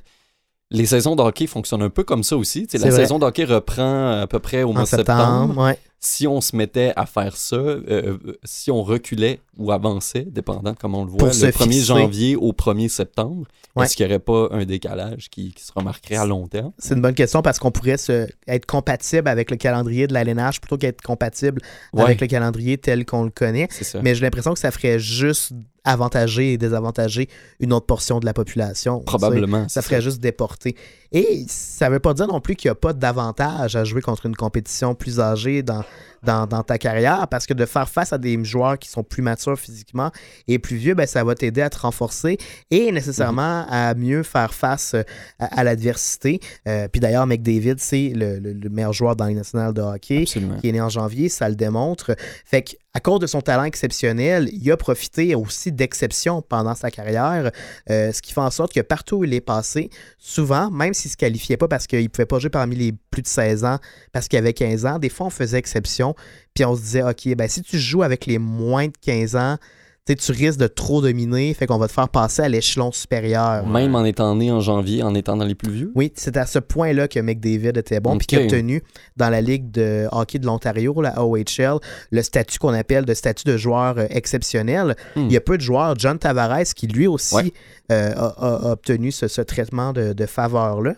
S2: Les saisons de hockey fonctionnent un peu comme ça aussi. La
S3: vrai.
S2: saison de hockey reprend à peu près au mois de septembre.
S3: septembre, ouais.
S2: Si on se mettait à faire ça, euh, euh, si on reculait ou avançait, dépendant de comment on le voit,
S3: Pour
S2: le
S3: se
S2: 1er
S3: fixer.
S2: janvier au 1er septembre,
S3: Ouais.
S2: est-ce qu'il n'y aurait pas un décalage qui, qui se remarquerait à long terme?
S3: C'est une bonne question parce qu'on pourrait se, être compatible avec le calendrier de l'alénage plutôt qu'être compatible
S2: Ouais,
S3: avec le calendrier tel qu'on le connaît.
S2: ça.
S3: Mais j'ai l'impression que ça ferait juste avantager et désavantager une autre portion de la population.
S2: Probablement.
S3: Ça
S2: c'est
S3: ferait juste déporter. Et ça veut pas dire non plus qu'il n'y a pas d'avantage à jouer contre une compétition plus âgée dans, dans, dans ta carrière, parce que de faire face à des joueurs qui sont plus matures physiquement et plus vieux, ben, ça va t'aider à te renforcer et nécessairement à mieux faire face euh, à, à l'adversité. Euh, puis d'ailleurs, McDavid, c'est le, le- le meilleur joueur dans les nationales de hockey
S2: Absolument.
S3: qui est né en janvier, ça le démontre. Fait que, à cause de son talent exceptionnel, il a profité aussi d'exceptions pendant sa carrière, euh, ce qui fait en sorte que partout où il est passé, souvent, même s'il ne se qualifiait pas parce qu'il ne pouvait pas jouer parmi les plus de 16 ans, parce qu'il avait 15 ans, des fois on faisait exception, puis on se disait, OK, ben si tu joues avec les moins de 15 ans, tu risques de trop dominer, fait qu'on va te faire passer à l'échelon supérieur.
S2: Même en étant né en janvier, en étant dans les plus vieux?
S3: Oui, c'est à ce point-là que McDavid était bon, puis qu'il a obtenu dans la Ligue de hockey de l'Ontario, la OHL, le statut qu'on appelle de statut de joueur euh, exceptionnel.
S2: Hmm.
S3: Il y a peu de joueurs, John Tavares, qui lui aussi
S2: Ouais.
S3: Euh, a, obtenu ce, traitement de, de faveur-là.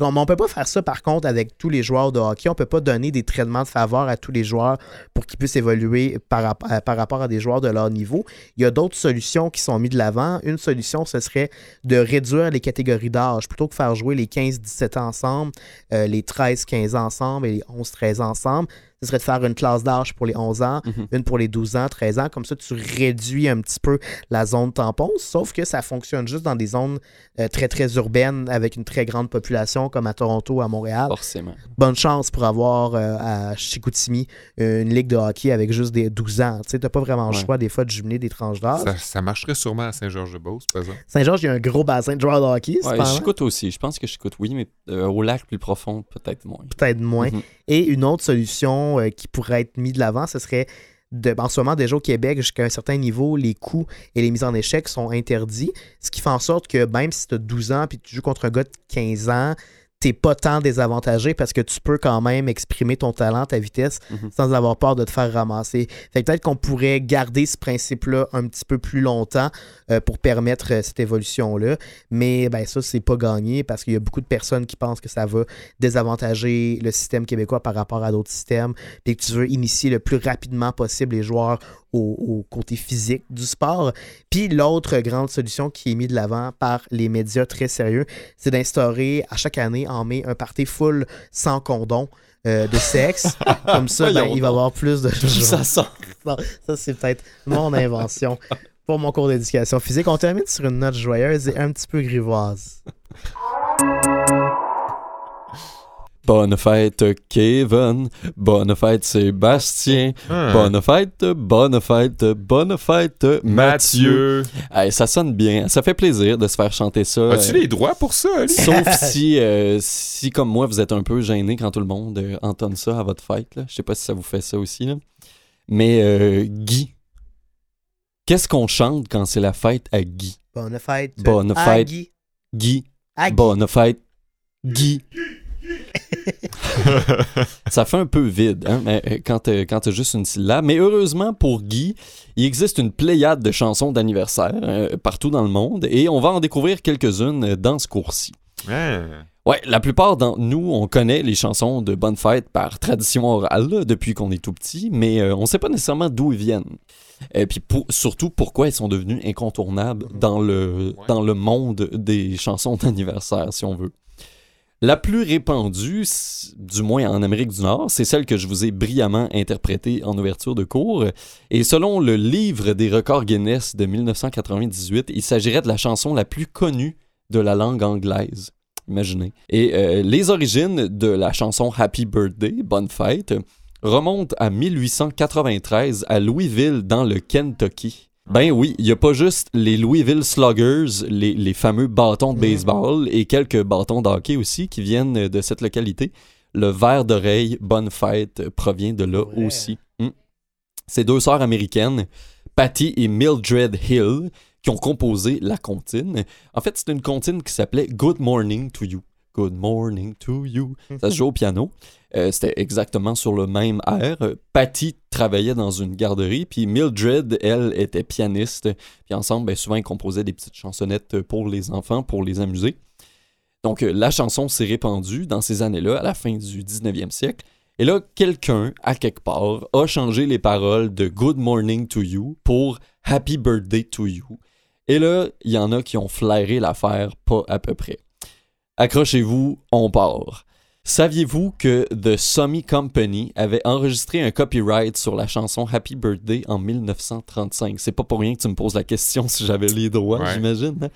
S3: On peut pas faire ça, par contre, avec tous les joueurs de hockey. On peut pas donner des traitements de faveur à tous les joueurs pour qu'ils puissent évoluer à- par rapport à des joueurs de leur niveau. Il y a d'autres solutions qui sont mises de l'avant. Une solution, ce serait de réduire les catégories d'âge. Plutôt que faire jouer les 15-17 ans ensemble, euh, les 13-15 ans ensemble et les 11-13 ans ensemble, ce serait de faire une classe d'âge pour les 11 ans,
S2: Mhm.
S3: une pour les 12 ans, 13 ans. Comme ça, tu réduis un petit peu la zone tampon, sauf que ça fonctionne juste dans des zones euh, très, très urbaines avec une très grande population comme à Toronto, à Montréal.
S2: Forcément.
S3: Bonne chance pour avoir euh, à Chicoutimi une ligue de hockey avec juste des 12 ans. Tu t'as pas vraiment le
S2: Ouais.
S3: choix des fois de jumeler des tranches d'âge.
S1: Ça, ça marcherait sûrement à Saint-Georges-de-Beauce, par exemple.
S3: Saint-Georges, il y a un gros bassin de joueurs de hockey,
S2: Ouais, aussi. Je pense que j'écoute, oui, mais euh, au lac plus profond, peut-être moins.
S3: peut-être moins.
S2: Mhm.
S3: Et une autre solution euh, qui pourrait être mise de l'avant, ce serait de, en ce moment, déjà au Québec, jusqu'à un certain niveau, les coups et les mises en échec sont interdits. Ce qui fait en sorte que même si tu as 12 ans puis tu joues contre un gars de 15 ans, t'es pas tant désavantagé parce que tu peux quand même exprimer ton talent, ta vitesse,
S2: Mhm.
S3: sans avoir peur de te faire ramasser. Fait peut-être qu'on pourrait garder ce principe-là un petit peu plus longtemps euh, pour permettre euh, cette évolution-là. Mais ben ça, c'est pas gagné parce qu'il y a beaucoup de personnes qui pensent que ça va désavantager le système québécois par rapport à d'autres systèmes, puis que tu veux initier le plus rapidement possible les joueurs au, au côté physique du sport. Puis l'autre grande solution qui est mise de l'avant par les médias très sérieux, c'est d'instaurer à chaque année en mai un party full sans condom. euh, de sexe. (laughs) Comme ça, ben, il va y avoir plus de
S2: ça sort?
S3: non, ça, c'est peut-être mon invention pour mon cours d'éducation physique. On termine sur une note joyeuse et un petit peu grivoise.
S2: Bonne fête, Kevin. Bonne fête, Sébastien.
S1: Ah.
S2: Bonne fête, bonne fête, bonne fête, Mathieu.
S1: Mathieu.
S2: Hey, ça sonne bien. Ça fait plaisir de se faire chanter ça.
S1: As-tu
S2: euh,
S1: les droits pour ça, Ali?
S2: Sauf (laughs) si, euh, si, comme moi, vous êtes un peu gêné quand tout le monde euh, entonne ça à votre fête. Là. Je sais pas si ça vous fait ça aussi. Là. Mais euh, Guy, qu'est-ce qu'on chante quand c'est la fête à Guy?
S3: Bonne fête.
S2: Bonne
S3: à
S2: fête.
S3: Guy.
S2: Guy,
S3: À Guy.
S2: bonne fête, Guy. (laughs) ça fait un peu vide hein, mais, euh, quand tu as juste une syllabe. Mais heureusement pour Guy, il existe une pléiade de chansons d'anniversaire euh, partout dans le monde et on va en découvrir quelques-unes dans ce cours-ci.
S1: Ah.
S2: Ouais, la plupart d'entre nous, on connaît les chansons de Bonne Fête par tradition orale là, depuis qu'on est tout petit, mais euh, on sait pas nécessairement d'où ils viennent. Et puis pour- surtout pourquoi elles sont devenues incontournables dans le,
S1: Ouais.
S2: dans le monde des chansons d'anniversaire, si on veut. La plus répandue, du moins en Amérique du Nord, c'est celle que je vous ai brillamment interprétée en ouverture de cours. Et selon le livre des records Guinness de 1998, il s'agirait de la chanson la plus connue de la langue anglaise. Imaginez. Et euh, les origines de la chanson Happy Birthday, Bonne Fête, remontent à 1893 à Louisville, dans le Kentucky. Ben oui, il n'y a pas juste les Louisville Sluggers, les, les fameux bâtons de baseball et quelques bâtons de hockey aussi qui viennent de cette localité. le verre d'oreille Bonne Fête provient de là
S3: Ouais.
S2: aussi. Hmm. Ces deux sœurs américaines, Patty et Mildred Hill, qui ont composé la comptine. En fait, c'est une comptine qui s'appelait Good Morning to You. Good morning to you. (laughs) Ça se joue au piano. Euh, C'était exactement sur le même air. Patty travaillait dans une garderie, puis Mildred, elle, était pianiste. Puis ensemble, ben, souvent, ils composaient des petites chansonnettes pour les enfants, pour les amuser. Donc, euh, la chanson s'est répandue dans ces années-là, à la fin du 19e siècle. Et là, quelqu'un, à quelque part, a changé les paroles de Good Morning to You pour Happy Birthday to You. Et là, il y en a qui ont flairé l'affaire pas à peu près. Accrochez-vous, on part. Saviez-vous que The Summy Company avait enregistré un copyright sur la chanson Happy Birthday en 1935? C'est pas pour rien que tu me poses la question si j'avais les droits,
S1: Ouais.
S2: j'imagine. hein?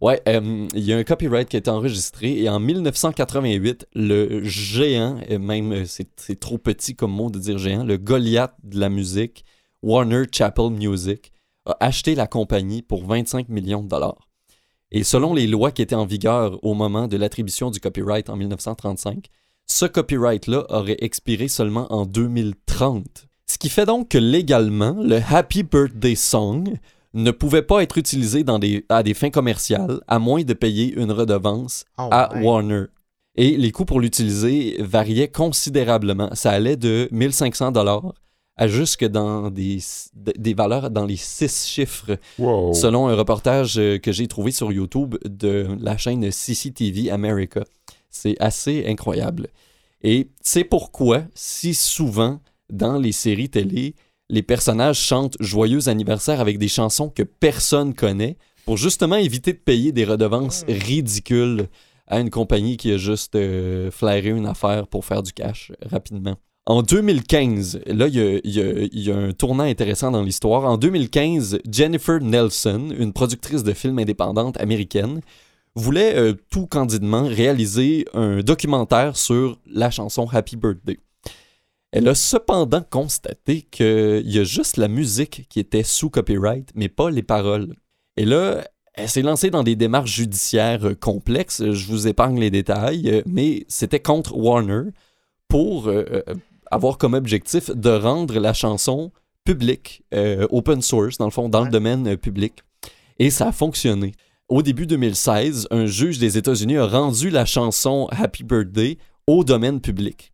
S2: Ouais, euh, il y a un copyright qui a été enregistré et en 1988, le géant, et même euh, c'est trop petit comme mot de dire géant, le Goliath de la musique, Warner Chappell Music, a acheté la compagnie pour 25 millions de dollars. Et selon les lois qui étaient en vigueur au moment de l'attribution du copyright en 1935, ce copyright-là aurait expiré seulement en 2030. Ce qui fait donc que légalement, le Happy Birthday Song ne pouvait pas être utilisé dans des, à des fins commerciales à moins de payer une redevance
S3: Oh,
S2: à. Warner. Et les coûts pour l'utiliser variaient considérablement. Ça allait de 1500 dollars à jusque dans des, des valeurs dans les six chiffres
S1: Wow.
S2: selon un reportage euh, que j'ai trouvé sur YouTube de la chaîne CCTV America. C'est assez incroyable. Et c'est pourquoi, si souvent, dans les séries télé, les personnages chantent Joyeux anniversaire avec des chansons que personne connaît pour justement éviter de payer des redevances ridicules à une compagnie qui a juste euh, flairé une affaire pour faire du cash rapidement. En 2015, là, il y a, un tournant intéressant dans l'histoire. En 2015, Jennifer Nelson, une productrice de films indépendante américaine, voulait euh, tout candidement réaliser un documentaire sur la chanson Happy Birthday. Elle a cependant constaté qu'il y a juste la musique qui était sous copyright, mais pas les paroles. Et là, elle s'est lancée dans des démarches judiciaires euh, complexes. Je vous épargne les détails, euh, mais c'était contre Warner pour avoir comme objectif de rendre la chanson publique, euh, open source, dans le fond, dans le domaine euh, public. Et ça a fonctionné. Au début 2016, un juge des États-Unis a rendu la chanson Happy Birthday au domaine public.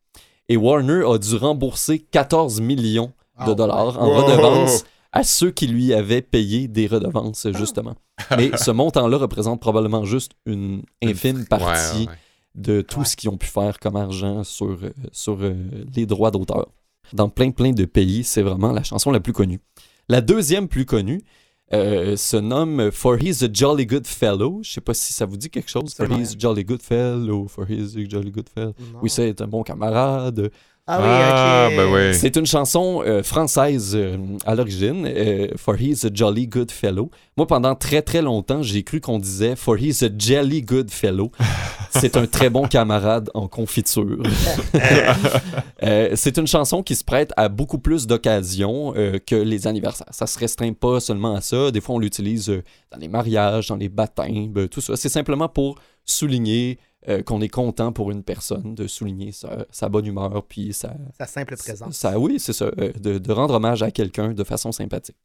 S2: Et Warner a dû rembourser 14 millions de
S3: Oh,
S2: dollars en
S1: Wow.
S2: redevances à ceux qui lui avaient payé des redevances, justement. (laughs) Mais ce montant-là représente probablement juste une infime partie
S1: ouais, ouais.
S2: De tout
S3: Ouais.
S2: ce qu'ils ont pu faire comme argent sur, euh, sur euh, les droits d'auteur. Dans plein plein de pays, c'est vraiment la chanson la plus connue. La deuxième plus connue euh, se nomme For He's a Jolly Good Fellow. Je sais pas si ça vous dit quelque chose. For He's a Jolly Good Fellow, For He's a Jolly Good Fellow.
S3: Non.
S2: Oui, c'est un bon camarade.
S3: Ah oui,
S1: Ah,
S3: ok.
S1: ben oui.
S2: C'est une chanson euh, française euh, à l'origine, euh, For He's a Jolly Good Fellow. Moi, pendant très très longtemps, j'ai cru qu'on disait For He's a Jelly Good Fellow. (laughs) C'est un très bon camarade en confiture. (laughs) Euh, c'est une chanson qui se prête à beaucoup plus d'occasions euh, que les anniversaires. Ça se restreint pas seulement à ça. Des fois, on l'utilise euh, dans les mariages, dans les baptêmes, tout ça. C'est simplement pour souligner euh, qu'on est content pour une personne, de souligner sa, sa bonne humeur, puis sa,
S3: Sa simple présence.
S2: ça, oui, c'est ça. euh, de, de rendre hommage à quelqu'un de façon sympathique.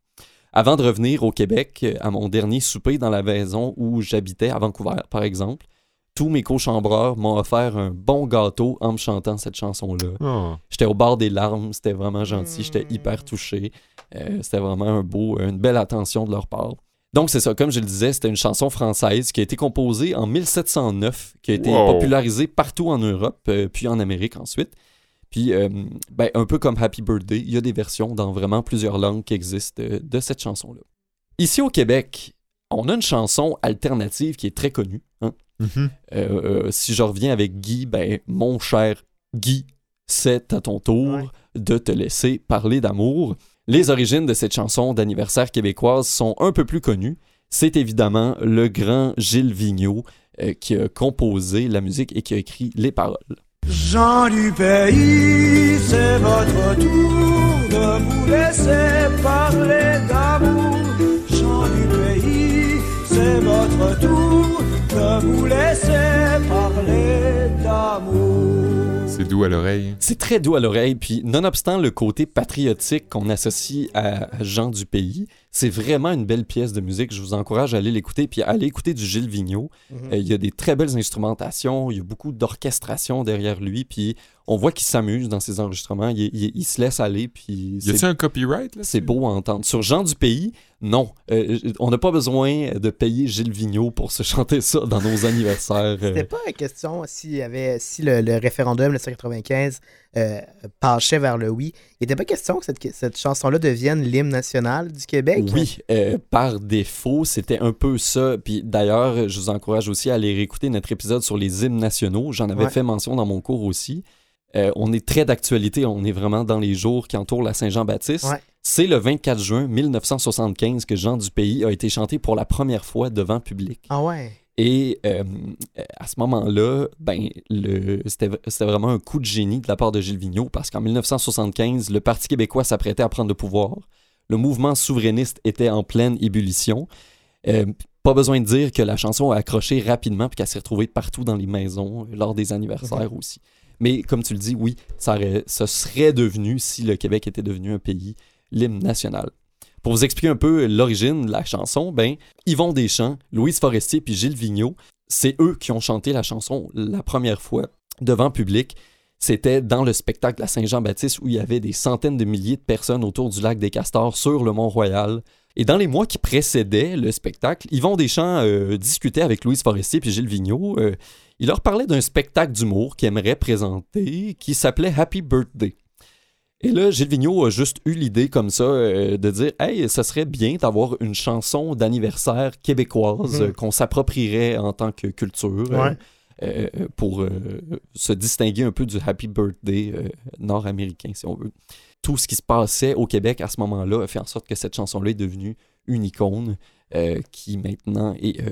S2: Avant de revenir au Québec, euh, à mon dernier souper dans la maison où j'habitais, à Vancouver, par exemple, tous mes cochambreurs m'ont offert un bon gâteau en me chantant cette chanson-là.
S1: Oh.
S2: J'étais au bord des larmes, c'était vraiment gentil, j'étais
S3: Mm.
S2: hyper touché. Euh, c'était vraiment un beau, une belle attention de leur part. Donc c'est ça, comme je le disais, c'était une chanson française qui a été composée en 1709, qui a été
S1: Wow.
S2: popularisée partout en Europe, euh, puis en Amérique ensuite. Puis, euh, ben, un peu comme Happy Birthday, il y a des versions dans vraiment plusieurs langues qui existent euh, de cette chanson-là. Ici au Québec, on a une chanson alternative qui est très connue. hein. Euh, si je reviens avec Guy, ben, mon cher Guy, c'est à ton tour
S3: Ouais.
S2: de te laisser parler d'amour. Les origines de cette chanson d'anniversaire québécoise sont un peu plus connues. C'est évidemment le grand Gilles Vigneault euh, qui a composé la musique et qui a écrit les paroles.
S5: Jean du pays, c'est votre tour de vous laisser parler d'amour. Jean du pays, c'est votre tour de vous laisser parler d'amour.
S1: C'est doux à l'oreille.
S2: C'est très doux à l'oreille, puis nonobstant le côté patriotique qu'on associe à Jean du Pays, c'est vraiment une belle pièce de musique. Je vous encourage à aller l'écouter, puis à aller écouter du Gilles Vigneault.
S3: Mhm.
S2: Euh, il y a des très belles instrumentations, il y a beaucoup d'orchestration derrière lui, puis on voit qu'il s'amuse dans ses enregistrements, il, il- il se laisse aller, puis
S1: Y
S2: c'est
S1: a-t-il un copyright là
S2: c'est beau à entendre. Sur Jean du Pays, non. Euh, on n'a pas besoin de payer Gilles Vigneault pour se (laughs) chanter ça dans nos anniversaires. euh.
S3: C'était pas une question s'il y avait, si le, le référendum 1995 euh, penchait vers le oui. Il n'était pas question que cette, cette chanson-là devienne l'hymne national du Québec?
S2: Oui, euh, par défaut, c'était un peu ça. Puis d'ailleurs, je vous encourage aussi à aller réécouter notre épisode sur les hymnes nationaux. J'en avais
S3: Ouais.
S2: fait mention dans mon cours aussi. Euh, on est très d'actualité, on est vraiment dans les jours qui entourent la Saint-Jean-Baptiste.
S3: Ouais.
S2: C'est le 24 juin 1975 que Jean du Pays a été chanté pour la première fois devant public.
S3: Ah ouais.
S2: Et euh, à ce moment-là, ben, le- c'était vraiment un coup de génie de la part de Gilles Vigneault parce qu'en 1975, le Parti québécois s'apprêtait à prendre le pouvoir. Le mouvement souverainiste était en pleine ébullition. Euh, pas besoin de dire que la chanson a accroché rapidement puis qu'elle s'est retrouvée partout dans les maisons lors des anniversaires aussi. Mais comme tu le dis, oui, ça, serait devenu, si le Québec était devenu un pays, l'hymne national. Pour vous expliquer un peu l'origine de la chanson, ben, Yvon Deschamps, Louise Forestier puis Gilles Vigneault, c'est eux qui ont chanté la chanson la première fois devant public. C'était dans le spectacle la Saint-Jean-Baptiste où il y avait des centaines de milliers de personnes autour du lac des Castors sur le Mont-Royal. Et dans les mois qui précédaient le spectacle, Yvon Deschamps euh, discutait avec Louise Forestier puis Gilles Vigneault. Euh, il leur parlait d'un spectacle d'humour qu'il aimerait présenter qui s'appelait Happy Birthday. Et là, Gilles Vigneault a juste eu l'idée comme ça euh, de dire Hey, ça serait bien d'avoir une chanson d'anniversaire québécoise euh, qu'on s'approprierait en tant que culture euh,
S3: Ouais.
S2: euh, pour se distinguer un peu du Happy Birthday nord-américain, si on veut. Tout ce qui se passait au Québec à ce moment-là a fait en sorte que cette chanson-là est devenue une icône euh, qui maintenant est euh,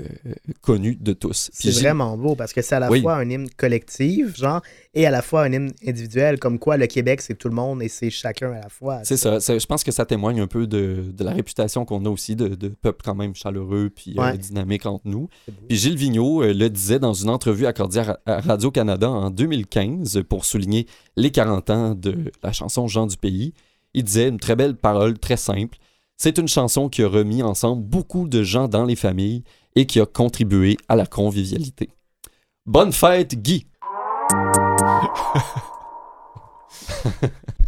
S2: connue de tous.
S3: C'est vraiment beau parce que c'est à la
S2: Oui.
S3: fois un hymne collectif, genre, et à la fois un hymne individuel, comme quoi le Québec, c'est tout le monde et c'est chacun à la fois.
S2: C'est ça. Je pense que ça témoigne un peu de, de la réputation qu'on a aussi de, de peuple quand même chaleureux puis euh, dynamique entre nous. Puis Gilles Vigneault le disait dans une entrevue accordée à, à Radio-Canada en 2015 pour souligner les 40 ans de la chanson Jean du Pays. Il disait une très belle parole, très simple. C'est une chanson qui a remis ensemble beaucoup de gens dans les familles et qui a contribué à la convivialité. Bonne fête, Guy! (laughs)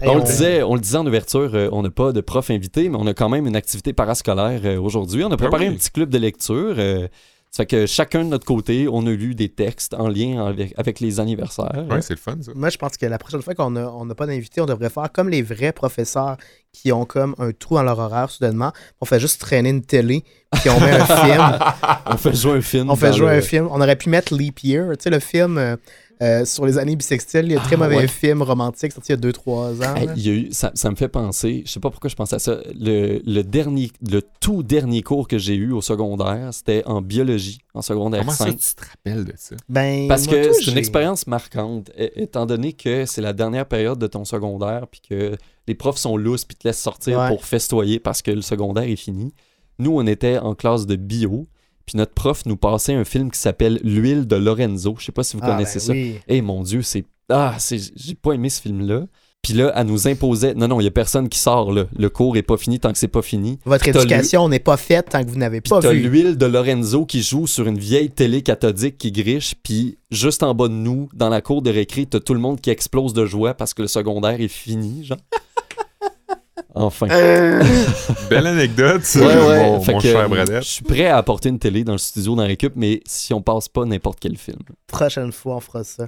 S2: On, le disait, on le disait en ouverture, euh, on n'a pas de prof invité, mais on a quand même une activité parascolaire euh, aujourd'hui. On a préparé
S1: oui.
S2: un petit club de lecture. Ça fait que chacun de notre côté, on a lu des textes en lien avec, avec les anniversaires.
S1: Ouais, c'est le fun, ça.
S3: Moi, je pense que la prochaine fois qu'on n'a on pas d'invité, on devrait faire comme les vrais professeurs qui ont comme un trou dans leur horaire soudainement. On fait juste traîner une télé, puis on met un film. (laughs)
S2: on fait jouer un film.
S3: On fait jouer
S2: le-
S3: un film. On aurait pu mettre Leap Year, tu sais, le film euh, euh, sur les années bissextiles. Il y a un très
S2: Ah,
S3: mauvais
S2: ouais.
S3: film romantique sorti il y a 2-3 ans.
S2: Hey,
S3: là.
S2: il y a eu, ça, ça me fait penser, je sais pas pourquoi je pense à ça, le, le dernier, le tout dernier cours que j'ai eu au secondaire, c'était en biologie, en secondaire
S1: Comment ça,
S2: 5.
S1: tu te rappelles de ça?
S3: Ben,
S2: Parce que c'est une expérience marquante, étant donné que c'est la dernière période de ton secondaire, puis que les profs sont lousses, puis te laissent sortir
S3: Ouais.
S2: pour festoyer parce que le secondaire est fini. Nous, on était en classe de bio, puis notre prof nous passait un film qui s'appelle L'huile de Lorenzo. Je sais pas si vous
S3: Ah,
S2: connaissez
S3: ben
S2: ça.
S3: oui.
S2: Eh mon Dieu, c'est. Ah, c'est... j'ai pas aimé ce film-là. Puis là, elle nous imposait. Non, non, il y a personne qui sort, là. Le cours est pas fini tant que c'est pas fini.
S3: Votre éducation n'est pas faite tant que vous n'avez pas
S2: t'as
S3: vu.
S2: l'huile de Lorenzo qui joue sur une vieille télé cathodique qui griche, puis juste en bas de nous, dans la cour de récré, t'as tout le monde qui explose de joie parce que le secondaire est fini, genre. Enfin. (laughs)
S1: Belle anecdote, ça,
S2: Ouais, ouais.
S1: mon, cher
S2: euh,
S1: Bradette.
S2: Je suis prêt à apporter une télé dans le studio dans récup, mais si on passe pas n'importe quel film.
S3: Prochaine fois, on fera ça.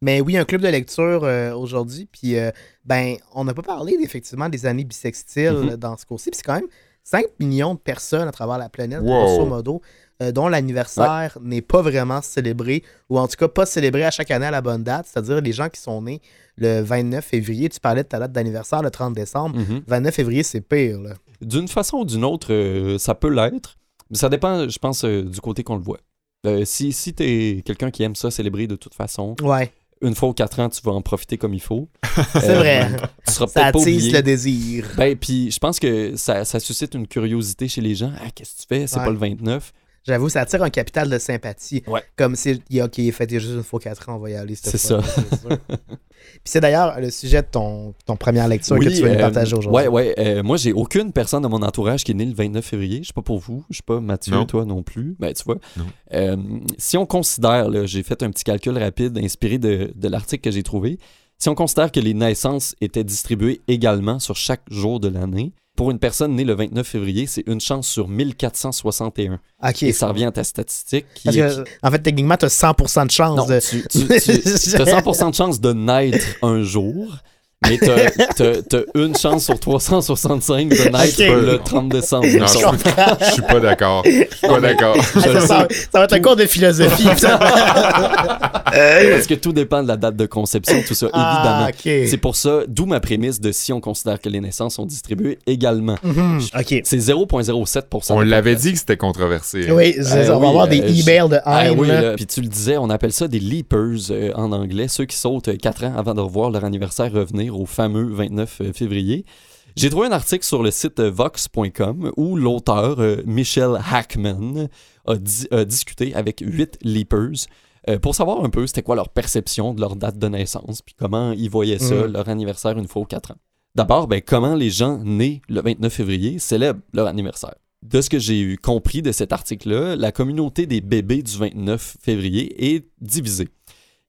S3: Mais oui, un club de lecture euh, aujourd'hui. Puis, euh, ben, on n'a pas parlé effectivement des années bissextiles
S2: Mhm.
S3: euh, dans ce cours-ci. Puis, c'est quand même 5 millions de personnes à travers la planète,
S1: Wow.
S3: grosso modo, euh, dont l'anniversaire n'est pas vraiment célébré, ou en tout cas pas célébré à chaque année à la bonne date. C'est-à-dire les gens qui sont nés le 29 février. Tu parlais de ta date d'anniversaire, le 30 décembre.
S2: Mhm.
S3: 29 février, c'est pire.
S2: D'une façon ou d'une autre, euh, ça peut l'être. Mais ça dépend, je pense, euh, du côté qu'on le voit. Si si t'es quelqu'un qui aime ça célébrer de toute façon,
S3: Ouais,
S2: une fois aux quatre ans, tu vas en profiter comme il faut. (laughs)
S3: c'est
S2: Euh,
S3: vrai.
S2: Tu seras
S3: Ça
S2: pas
S3: attise
S2: oublié.
S3: le désir.
S2: Ben, puis je pense que ça, ça suscite une curiosité chez les gens. Ah, qu'est-ce que tu fais? C'est
S3: Ouais.
S2: pas le 29.
S3: J'avoue, ça attire un capital de sympathie.
S2: Ouais.
S3: Comme si, il- OK, fêté juste une fois quatre ans, on va y aller. cette
S2: C'est
S3: sûr. (laughs) Puis c'est d'ailleurs le sujet de ton, ton première lecture que tu veux nous
S2: euh,
S3: partager aujourd'hui.
S2: Ouais, ouais. euh, moi, j'ai aucune personne dans mon entourage qui est née le 29 février. Je sais pas pour vous. Je sais pas, Mathieu,
S1: Non.
S2: toi non plus. Ben, tu vois. Euh, si on considère, j'ai fait un petit calcul rapide inspiré de, de l'article que j'ai trouvé. Si on considère que les naissances étaient distribuées également sur chaque jour de l'année, pour une personne née le 29 février, c'est une chance sur 1461.
S3: OK.
S2: Et ça revient à ta statistique. Qui
S3: Parce que, en fait, techniquement, tu as 100% de chance
S2: Non,
S3: de.
S2: tu, tu, tu- (laughs) t'as 100% de chance de naître un jour, mais t'as, (laughs) t'as- t'as une chance sur 365 de naître le 30 décembre.
S1: Non, je suis- je suis pas d'accord. Je suis pas d'accord.
S3: Ça, ça- ça va être un cours de philosophie. (laughs)
S2: Parce que tout dépend de la date de conception, tout ça,
S3: Ah,
S2: évidemment. C'est pour ça, d'où ma prémisse de si on considère que les naissances sont distribuées également.
S3: Mhm, OK.
S2: C'est 0,07%.
S1: On l'avait dit que c'était controversé. hein.
S3: Oui, c'est
S2: Euh,
S3: on va
S2: oui,
S3: avoir
S2: euh,
S3: des
S2: je-
S3: emails de
S2: Ah oui,
S3: là.
S2: puis tu le disais, on appelle ça des leapers euh, en anglais, ceux qui sautent 4 ans avant de revoir leur anniversaire revenir au fameux 29 février. J'ai trouvé un article sur le site euh, vox.com où l'auteur, euh, Michel Hackman, a, di- a discuté avec 8 leapers euh, pour savoir un peu c'était quoi leur perception de leur date de naissance, puis comment ils voyaient ça,
S3: Mm.
S2: leur anniversaire une fois aux 4 ans. D'abord, ben, comment les gens nés le 29 février célèbrent leur anniversaire. De ce que j'ai eu compris de cet article-là, la communauté des bébés du 29 février est divisée.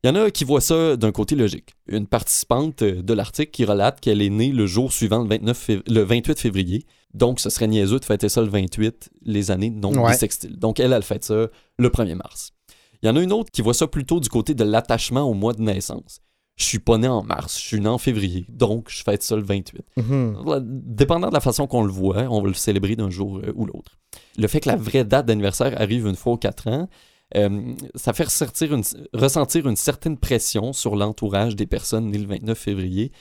S2: Il y en a qui voient ça d'un côté logique. Une participante euh, de l'article qui relate qu'elle est née le jour suivant le, 29 fév- le 28 février. Donc, ce serait niaiseux de fêter ça le 28, les années non
S3: Ouais.
S2: bissextiles. Donc, elle, elle fête ça le 1er mars. Il y en a une autre qui voit ça plutôt du côté de l'attachement au mois de naissance. Je suis pas né en mars, je suis né en février, donc je fête ça le 28.
S3: Mhm.
S2: La- Dépendant de la façon qu'on le voit, on va le célébrer d'un jour euh, ou l'autre. Le fait que la vraie date d'anniversaire arrive une fois aux quatre ans, euh, ça fait ressentir une, ressentir une certaine pression sur l'entourage des personnes nées le 29 février.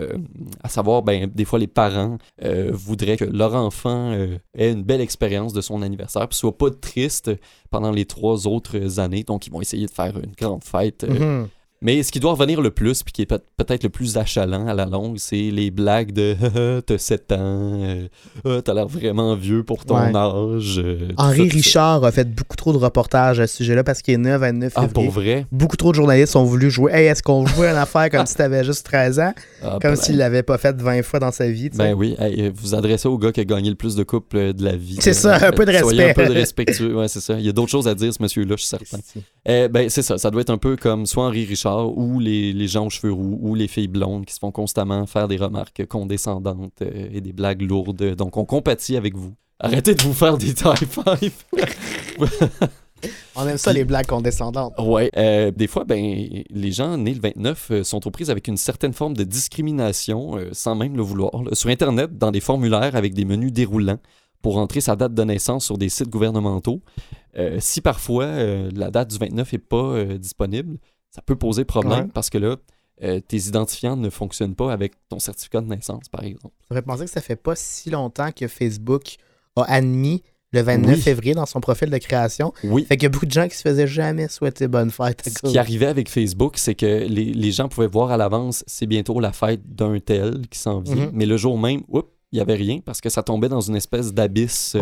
S2: Euh, à savoir, ben, des fois, les parents euh, voudraient que leur enfant ait une belle expérience de son anniversaire, puis soit pas triste pendant les trois autres années. Donc, ils vont essayer de faire une grande fête
S3: Mhm.
S2: Mais ce qui doit revenir le plus, puis qui est peut- peut-être le plus achalant à la longue, c'est les blagues de (laughs) t'as 7 ans, euh, Ah, t'as l'air vraiment vieux pour ton
S3: Ouais.
S2: âge. euh,
S3: Henri
S2: ça, tout ça.
S3: Richard a fait beaucoup trop de reportages à ce sujet-là parce qu'il est né le 29
S2: Ah,
S3: février.
S2: pour vrai?
S3: Beaucoup trop de journalistes ont voulu jouer. Hey, est-ce qu'on jouait une affaire comme si t'avais juste 13 ans?
S2: Ah,
S3: Comme
S2: ben,
S3: s'il l'avait pas fait 20 fois dans sa vie.
S2: Ben oui, hey, euh, vous adressez au gars qui a gagné le plus de couples euh, de la vie.
S3: C'est ça, un peu de
S2: Soyez un
S3: respect.
S2: peu de respectueux, ouais, c'est ça. Il y a d'autres choses à dire, ce monsieur-là, je suis certain. Eh ben, c'est ça. Ça doit être un peu comme soit Henri Richard ou les, les gens aux cheveux roux ou les filles blondes qui se font constamment faire des remarques condescendantes euh, et des blagues lourdes. Donc, on compatit avec vous. Arrêtez de vous faire des (laughs) high five.
S3: On aime ça, les blagues condescendantes.
S2: Ouais. euh, des fois, ben, les gens nés le 29 euh, sont aux prises avec une certaine forme de discrimination euh, sans même le vouloir. là. Sur Internet, dans des formulaires avec des menus déroulants pour entrer sa date de naissance sur des sites gouvernementaux. Euh, si parfois euh, la date du 29 n'est pas euh, disponible, ça peut poser problème
S3: Ouais.
S2: parce que là, tes identifiants ne fonctionnent pas avec ton certificat de naissance, par exemple.
S3: Ça fait penser que ça fait pas si longtemps que Facebook a admis le 29
S2: Oui.
S3: février dans son profil de création.
S2: Oui.
S3: Fait qu'il y a beaucoup de gens qui se faisaient jamais souhaiter bonne fête.
S2: Ce qui arrivait avec Facebook, c'est que les, les gens pouvaient voir à l'avance, c'est bientôt la fête d'un tel qui s'en vient.
S3: Mhm.
S2: Mais le jour même, oups, il n'y avait rien parce que ça tombait dans une espèce d'abysse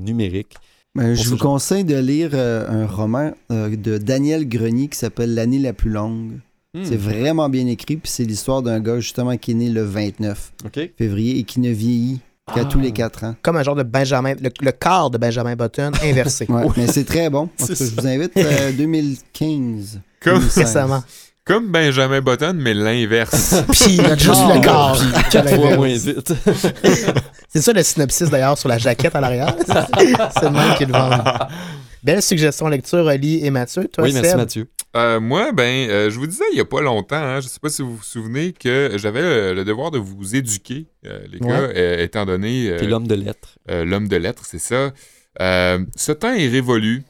S2: numérique.
S4: Ben, je vous
S2: genre.
S4: conseille de lire euh, un roman euh, de Daniel Grenier qui s'appelle L'année la plus longue.
S2: Hmm,
S4: C'est vraiment bien écrit, puis c'est l'histoire d'un gars justement qui est né le 29
S2: OK.
S4: février et qui ne vieillit qu'à
S2: Ah.
S4: tous les 4 ans.
S3: Comme un genre de Benjamin, le, le quart de Benjamin Button inversé.
S4: Ouais, (laughs) Mais c'est très bon. Je vous invite euh, 2015.
S1: Comme,
S4: 2016.
S3: Récemment.
S1: Comme Benjamin Button, mais l'inverse. (laughs)
S3: Puis (laughs) juste le
S2: quatre fois moins vite. (laughs)
S3: C'est ça le synopsis d'ailleurs sur la jaquette à l'arrière. C'est le même qu'ils le vendent. Belle suggestion lecture, Oli et Mathieu. Toi,
S2: oui, merci
S3: Seb?
S2: Mathieu.
S1: Euh, moi, ben, euh, je vous disais il n'y a pas longtemps, hein, je ne sais pas si vous vous souvenez, que j'avais le, le devoir de vous éduquer, euh, les
S3: Ouais.
S1: gars, euh, étant donné euh,
S2: T'es l'homme de lettres.
S1: euh, l'homme de lettres, c'est ça. Euh, ce temps est révolu.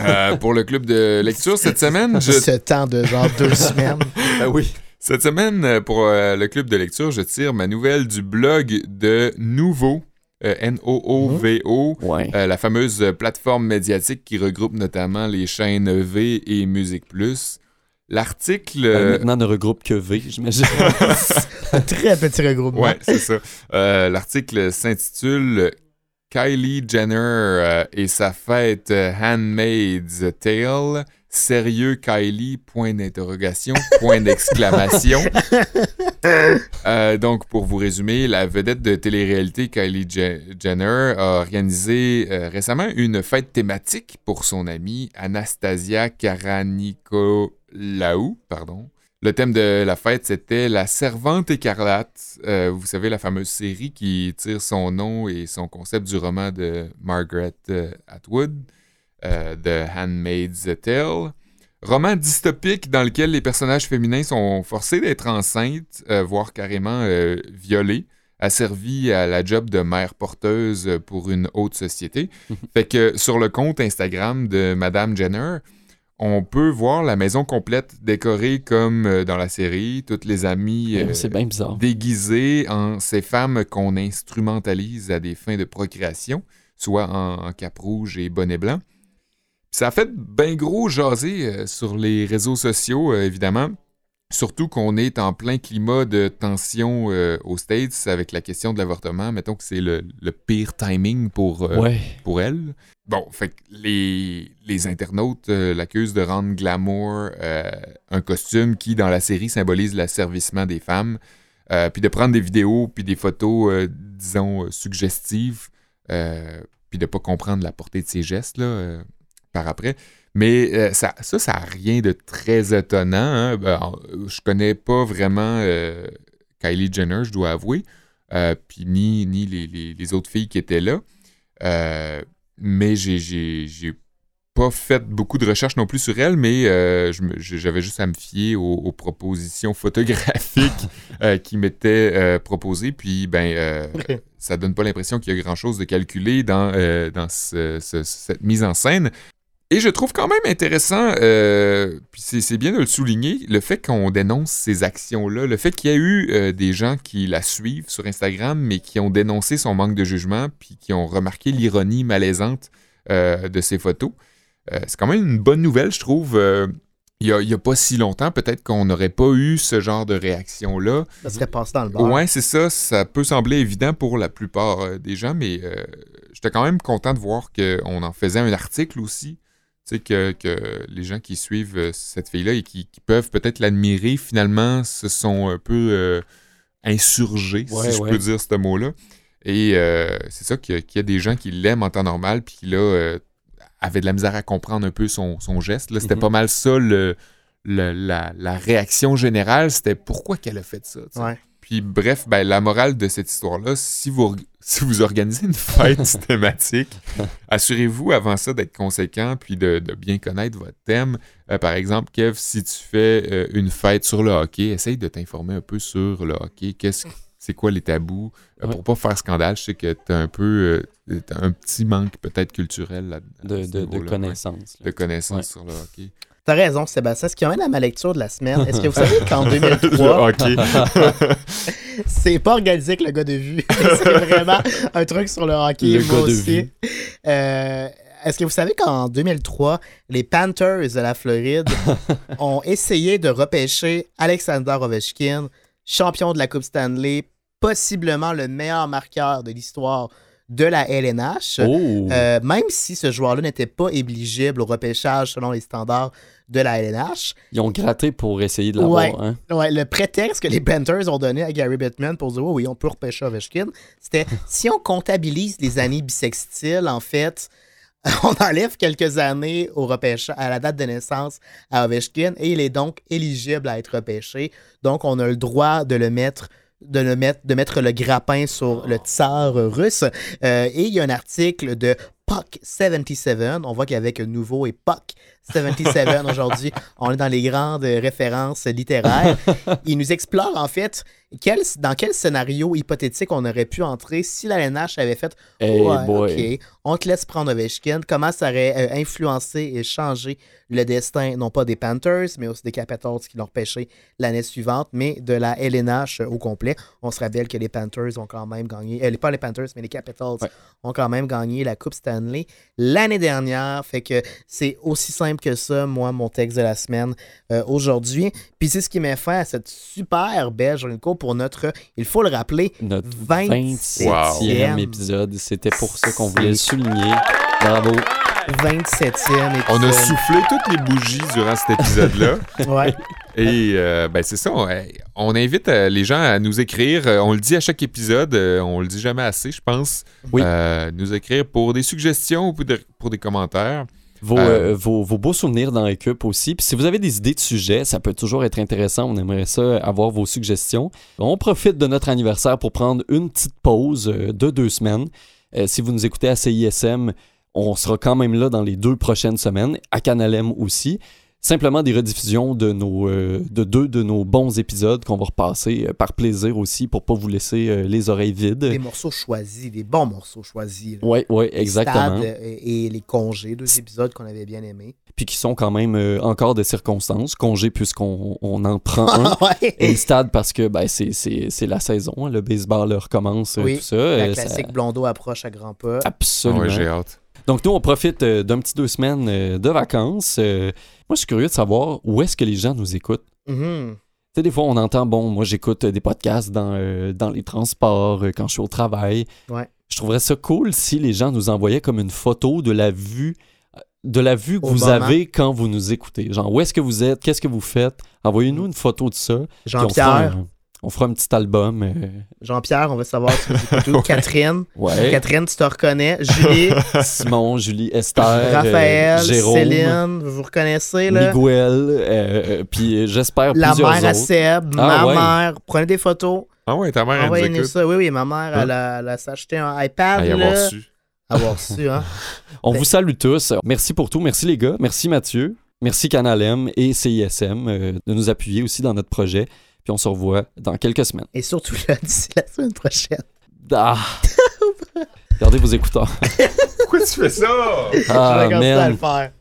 S1: Euh, pour le club de lecture cette semaine, je,
S3: Ce temps de genre deux (laughs) semaines.
S2: Ah oui.
S1: cette semaine euh, pour euh, le club de lecture, je tire ma nouvelle du blog de Nouveau, euh, N-O-O-V-O,
S2: Ouais.
S1: euh, la fameuse euh, plateforme médiatique qui regroupe notamment les chaînes V et Musique Plus. L'article.
S2: Euh,
S1: euh,
S2: maintenant, ne regroupe que V, j'imagine.
S3: Un (laughs) très petit regroupement.
S1: Ouais, c'est ça. Euh, L'article s'intitule Kylie Jenner euh, et sa fête euh, Handmaid's Tale. Sérieux Kylie, point d'interrogation, point (laughs) d'exclamation. Euh, donc, pour vous résumer, la vedette de télé-réalité Kylie Je- Jenner a organisé récemment une fête thématique pour son amie Anastasia Karanikolaou. Pardon. Le thème de la fête, c'était La Servante écarlate. Euh, vous savez, la fameuse série qui tire son nom et son concept du roman de Margaret euh, Atwood, euh, The Handmaid's Tale. Roman dystopique dans lequel les personnages féminins sont forcés d'être enceintes, euh, voire carrément euh, violées, asservies à la job de mère porteuse pour une haute société. (laughs) fait que sur le compte Instagram de Madame Jenner, on peut voir la maison complète décorée comme euh, dans la série, toutes les amies euh,
S2: C'est bien bizarre.
S1: déguisées en ces femmes qu'on instrumentalise à des fins de procréation, soit en, en cap rouge et bonnet blanc. Puis ça a fait bien gros jaser euh, sur les réseaux sociaux, euh, évidemment. Surtout qu'on est en plein climat de tension euh, aux States avec la question de l'avortement. Mettons que c'est le, le pire timing pour, euh,
S2: Ouais.
S1: pour elle. Bon, fait que les, les internautes euh, l'accusent de rendre glamour un costume qui, dans la série, symbolise l'asservissement des femmes, puis de prendre des vidéos puis des photos, disons, suggestives, puis de pas comprendre la portée de ses gestes, là, par après. Mais euh, ça, ça, ça n'a rien de très étonnant. hein. Ben, je connais pas vraiment euh, Kylie Jenner, je dois avouer, euh, puis ni, ni les, les- les autres filles qui étaient là. Mais j'ai- pas fait beaucoup de recherches non plus sur elle, mais j'avais juste à me fier aux, aux propositions photographiques (laughs) qui m'étaient proposées. Puis, ben, euh,
S3: Ok.
S1: ça donne pas l'impression qu'il y a grand-chose de calculé dans, dans ce- ce- cette mise en scène. Et je trouve quand même intéressant, euh, puis c'est bien de le souligner, le fait qu'on dénonce ces actions-là, le fait qu'il y a eu euh, des gens qui la suivent sur Instagram, mais qui ont dénoncé son manque de jugement, puis qui ont remarqué l'ironie malaisante euh, de ses photos. Euh, c'est quand même une bonne nouvelle, je trouve. Il y a, pas si longtemps, peut-être qu'on n'aurait pas eu ce genre de réaction-là.
S3: Ça serait passé dans le bar.
S1: Ouais, c'est ça. Ça peut sembler évident pour la plupart des gens, mais j'étais quand même content de voir qu'on en faisait un article aussi. Tu sais, que, que les gens qui suivent euh, cette fille-là et qui, qui peuvent peut-être l'admirer, finalement, se sont un peu euh, insurgés,
S2: Ouais,
S1: si je
S2: ouais.
S1: peux dire ce mot-là. Et euh, c'est ça qu'il y, a- qu'il y a des gens qui l'aiment en temps normal, puis qui là, euh, avaient de la misère à comprendre un peu son, son geste. Là, c'était
S2: Mhm.
S1: pas mal ça le, le- la, la réaction générale, c'était pourquoi qu'elle a fait ça.
S3: Ouais.
S1: Puis bref, ben, la morale de cette histoire-là, si vous, (laughs) si vous organisez une fête (laughs) thématique, assurez-vous avant ça d'être conséquent puis de, de bien connaître votre thème. Euh, par exemple, Kev, si tu fais euh, une fête sur le hockey, essaye de t'informer un peu sur le hockey. Qu'est-ce c'est quoi les tabous? Euh,
S2: Ouais.
S1: Pour pas faire scandale, je sais que t'as un peu euh, un petit manque peut-être culturel là,
S2: De, de, de
S1: niveau-là, ouais.
S2: connaissances.
S1: De connaissances
S2: Ouais.
S1: sur le hockey.
S3: T'as raison, Sébastien. Ce qui amène à ma lecture de la semaine, est-ce que vous savez qu'en
S1: le
S3: 2003,
S1: hockey.
S3: c'est pas organisé avec le gars de vue. (laughs) c'est vraiment un truc sur le hockey,
S2: Le
S3: moi aussi. Euh, est-ce que vous savez qu'en 2003, les Panthers de la Floride (laughs) ont essayé de repêcher Alexander Ovechkin, champion de la Coupe Stanley, possiblement le meilleur marqueur de l'histoire de la LNH.
S2: Oh!
S3: Euh, même si ce joueur-là n'était pas éligible au repêchage selon les standards de la LNH,
S2: Ils ont gratté pour essayer de l'avoir.
S3: Ouais.
S2: Hein?
S3: Ouais, le prétexte que les Panthers ont donné à Gary Bettman pour dire oh oui, on peut repêcher Ovechkin, c'était (laughs) si on comptabilise les années bissextiles, en fait, (laughs) on enlève quelques années au repêchage, à la date de naissance à Ovechkin et il est donc éligible à être repêché. Donc, on a le droit de le mettre de, le mettre, de mettre le grappin sur le tsar russe. Euh, et il y a un article de Puck 77. On voit qu'avec un nouveau et Puck 77 (laughs) aujourd'hui, on est dans les grandes références littéraires. (laughs) Il nous explore en fait quel, dans quel scénario hypothétique on aurait pu entrer si la LNH avait fait
S2: Hey
S3: Ouais,
S2: boy.
S3: OK, on te laisse prendre Ovechkin. Comment ça aurait euh, influencé et changé le destin, non pas des Panthers, mais aussi des Capitals qui l'ont repêché l'année suivante, mais de la LNH au complet. On se rappelle que les Panthers ont quand même gagné, euh, pas les Panthers, mais les Capitals
S2: Ouais.
S3: ont quand même gagné la Coupe Stanley l'année dernière. Fait que c'est aussi simple que ça, moi, mon texte de la semaine euh, aujourd'hui. Puis c'est ce qui met fin à cette super belle journée de cours. Pour notre, il faut le rappeler,
S2: Notre
S3: 27e
S2: 27e épisode. C'était pour ça qu'on voulait le souligner. Bravo.
S3: 27e épisode.
S1: On a soufflé toutes les bougies durant cet épisode-là. (laughs)
S3: Ouais.
S1: Et euh, ben c'est ça, on, on invite euh, les gens à nous écrire. Euh, On le dit à chaque épisode, euh, on le dit jamais assez, je pense.
S2: Oui.
S1: Euh, nous écrire pour des suggestions ou pour des, pour des commentaires.
S2: Vos,
S1: Euh,
S2: euh, vos, vos beaux souvenirs dans Récup aussi. Puis si vous avez des idées de sujets, ça peut toujours être intéressant. On aimerait ça avoir vos suggestions. On profite de notre anniversaire pour prendre une petite pause euh, de deux semaines. Si vous nous écoutez à CISM, on sera quand même là dans les deux prochaines semaines, à Canalem aussi. Simplement des rediffusions de, nos, euh, de deux de nos bons épisodes qu'on va repasser euh, par plaisir aussi pour pas vous laisser euh, les oreilles vides.
S3: Des morceaux choisis, des bons morceaux choisis. là.
S2: Oui, oui,
S3: Les
S2: exactement.
S3: stades, et, et les congés, deux épisodes qu'on avait bien aimés.
S2: Puis qui sont quand même euh, encore de circonstances. Congé puisqu'on on en prend (laughs) un.
S3: ouais.
S2: Et le stade parce que ben, c'est- c'est c'est la saison, hein, le baseball recommence,
S3: Oui,
S2: tout ça.
S3: La
S2: euh, ça-
S3: classique Blondeau approche à grands pas.
S2: Absolument.
S1: Ouais, j'ai hâte.
S2: Donc nous, on profite euh, d'un petit deux semaines euh, de vacances. Euh, moi, je suis curieux de savoir où est-ce que les gens nous écoutent.
S3: Mhm.
S2: Tu sais, des fois, on entend, bon, moi, j'écoute des podcasts dans, euh, dans les transports, euh, quand je suis au travail.
S3: Ouais.
S2: Je trouverais ça cool si les gens nous envoyaient comme une photo de la vue de la vue que
S3: Au
S2: vous
S3: moment.
S2: avez quand vous nous écoutez. Genre, où est-ce que vous êtes? Qu'est-ce que vous faites? Envoyez-nous une photo de ça.
S3: Jean-Pierre,
S2: un- On fera un petit album. euh,
S3: Jean-Pierre, on veut savoir si écoutes (laughs) où. Catherine,
S2: ouais.
S3: Catherine, tu te reconnais. Julie, (laughs)
S2: Simon, Julie, Esther,
S3: Raphaël,
S2: euh, Jérôme,
S3: Céline, vous vous reconnaissez, là?
S2: Miguel, euh, euh, puis j'espère
S3: La
S2: plusieurs
S3: mère à. Seb,
S2: Ah,
S3: ma
S2: ouais.
S3: mère. Prenez des photos.
S1: Ah ouais, ta mère, elle nous
S3: ça. Oui, oui, ma mère,
S1: Hein?
S3: elle a, elle a s'acheté un iPad.
S1: À
S3: là.
S1: su.
S3: Avoir su, hein. (laughs)
S2: On
S3: Ben-
S2: vous salue tous. Merci pour tout. Merci les gars. Merci Mathieu. Merci Canal M et CISM euh, de nous appuyer aussi dans notre projet. Puis on se revoit dans quelques semaines.
S3: Et surtout, là, (laughs) d'ici la semaine prochaine.
S2: Ah! (laughs) Gardez vos écouteurs.
S1: Pourquoi tu fais ça?
S2: Ah,
S3: je à le faire.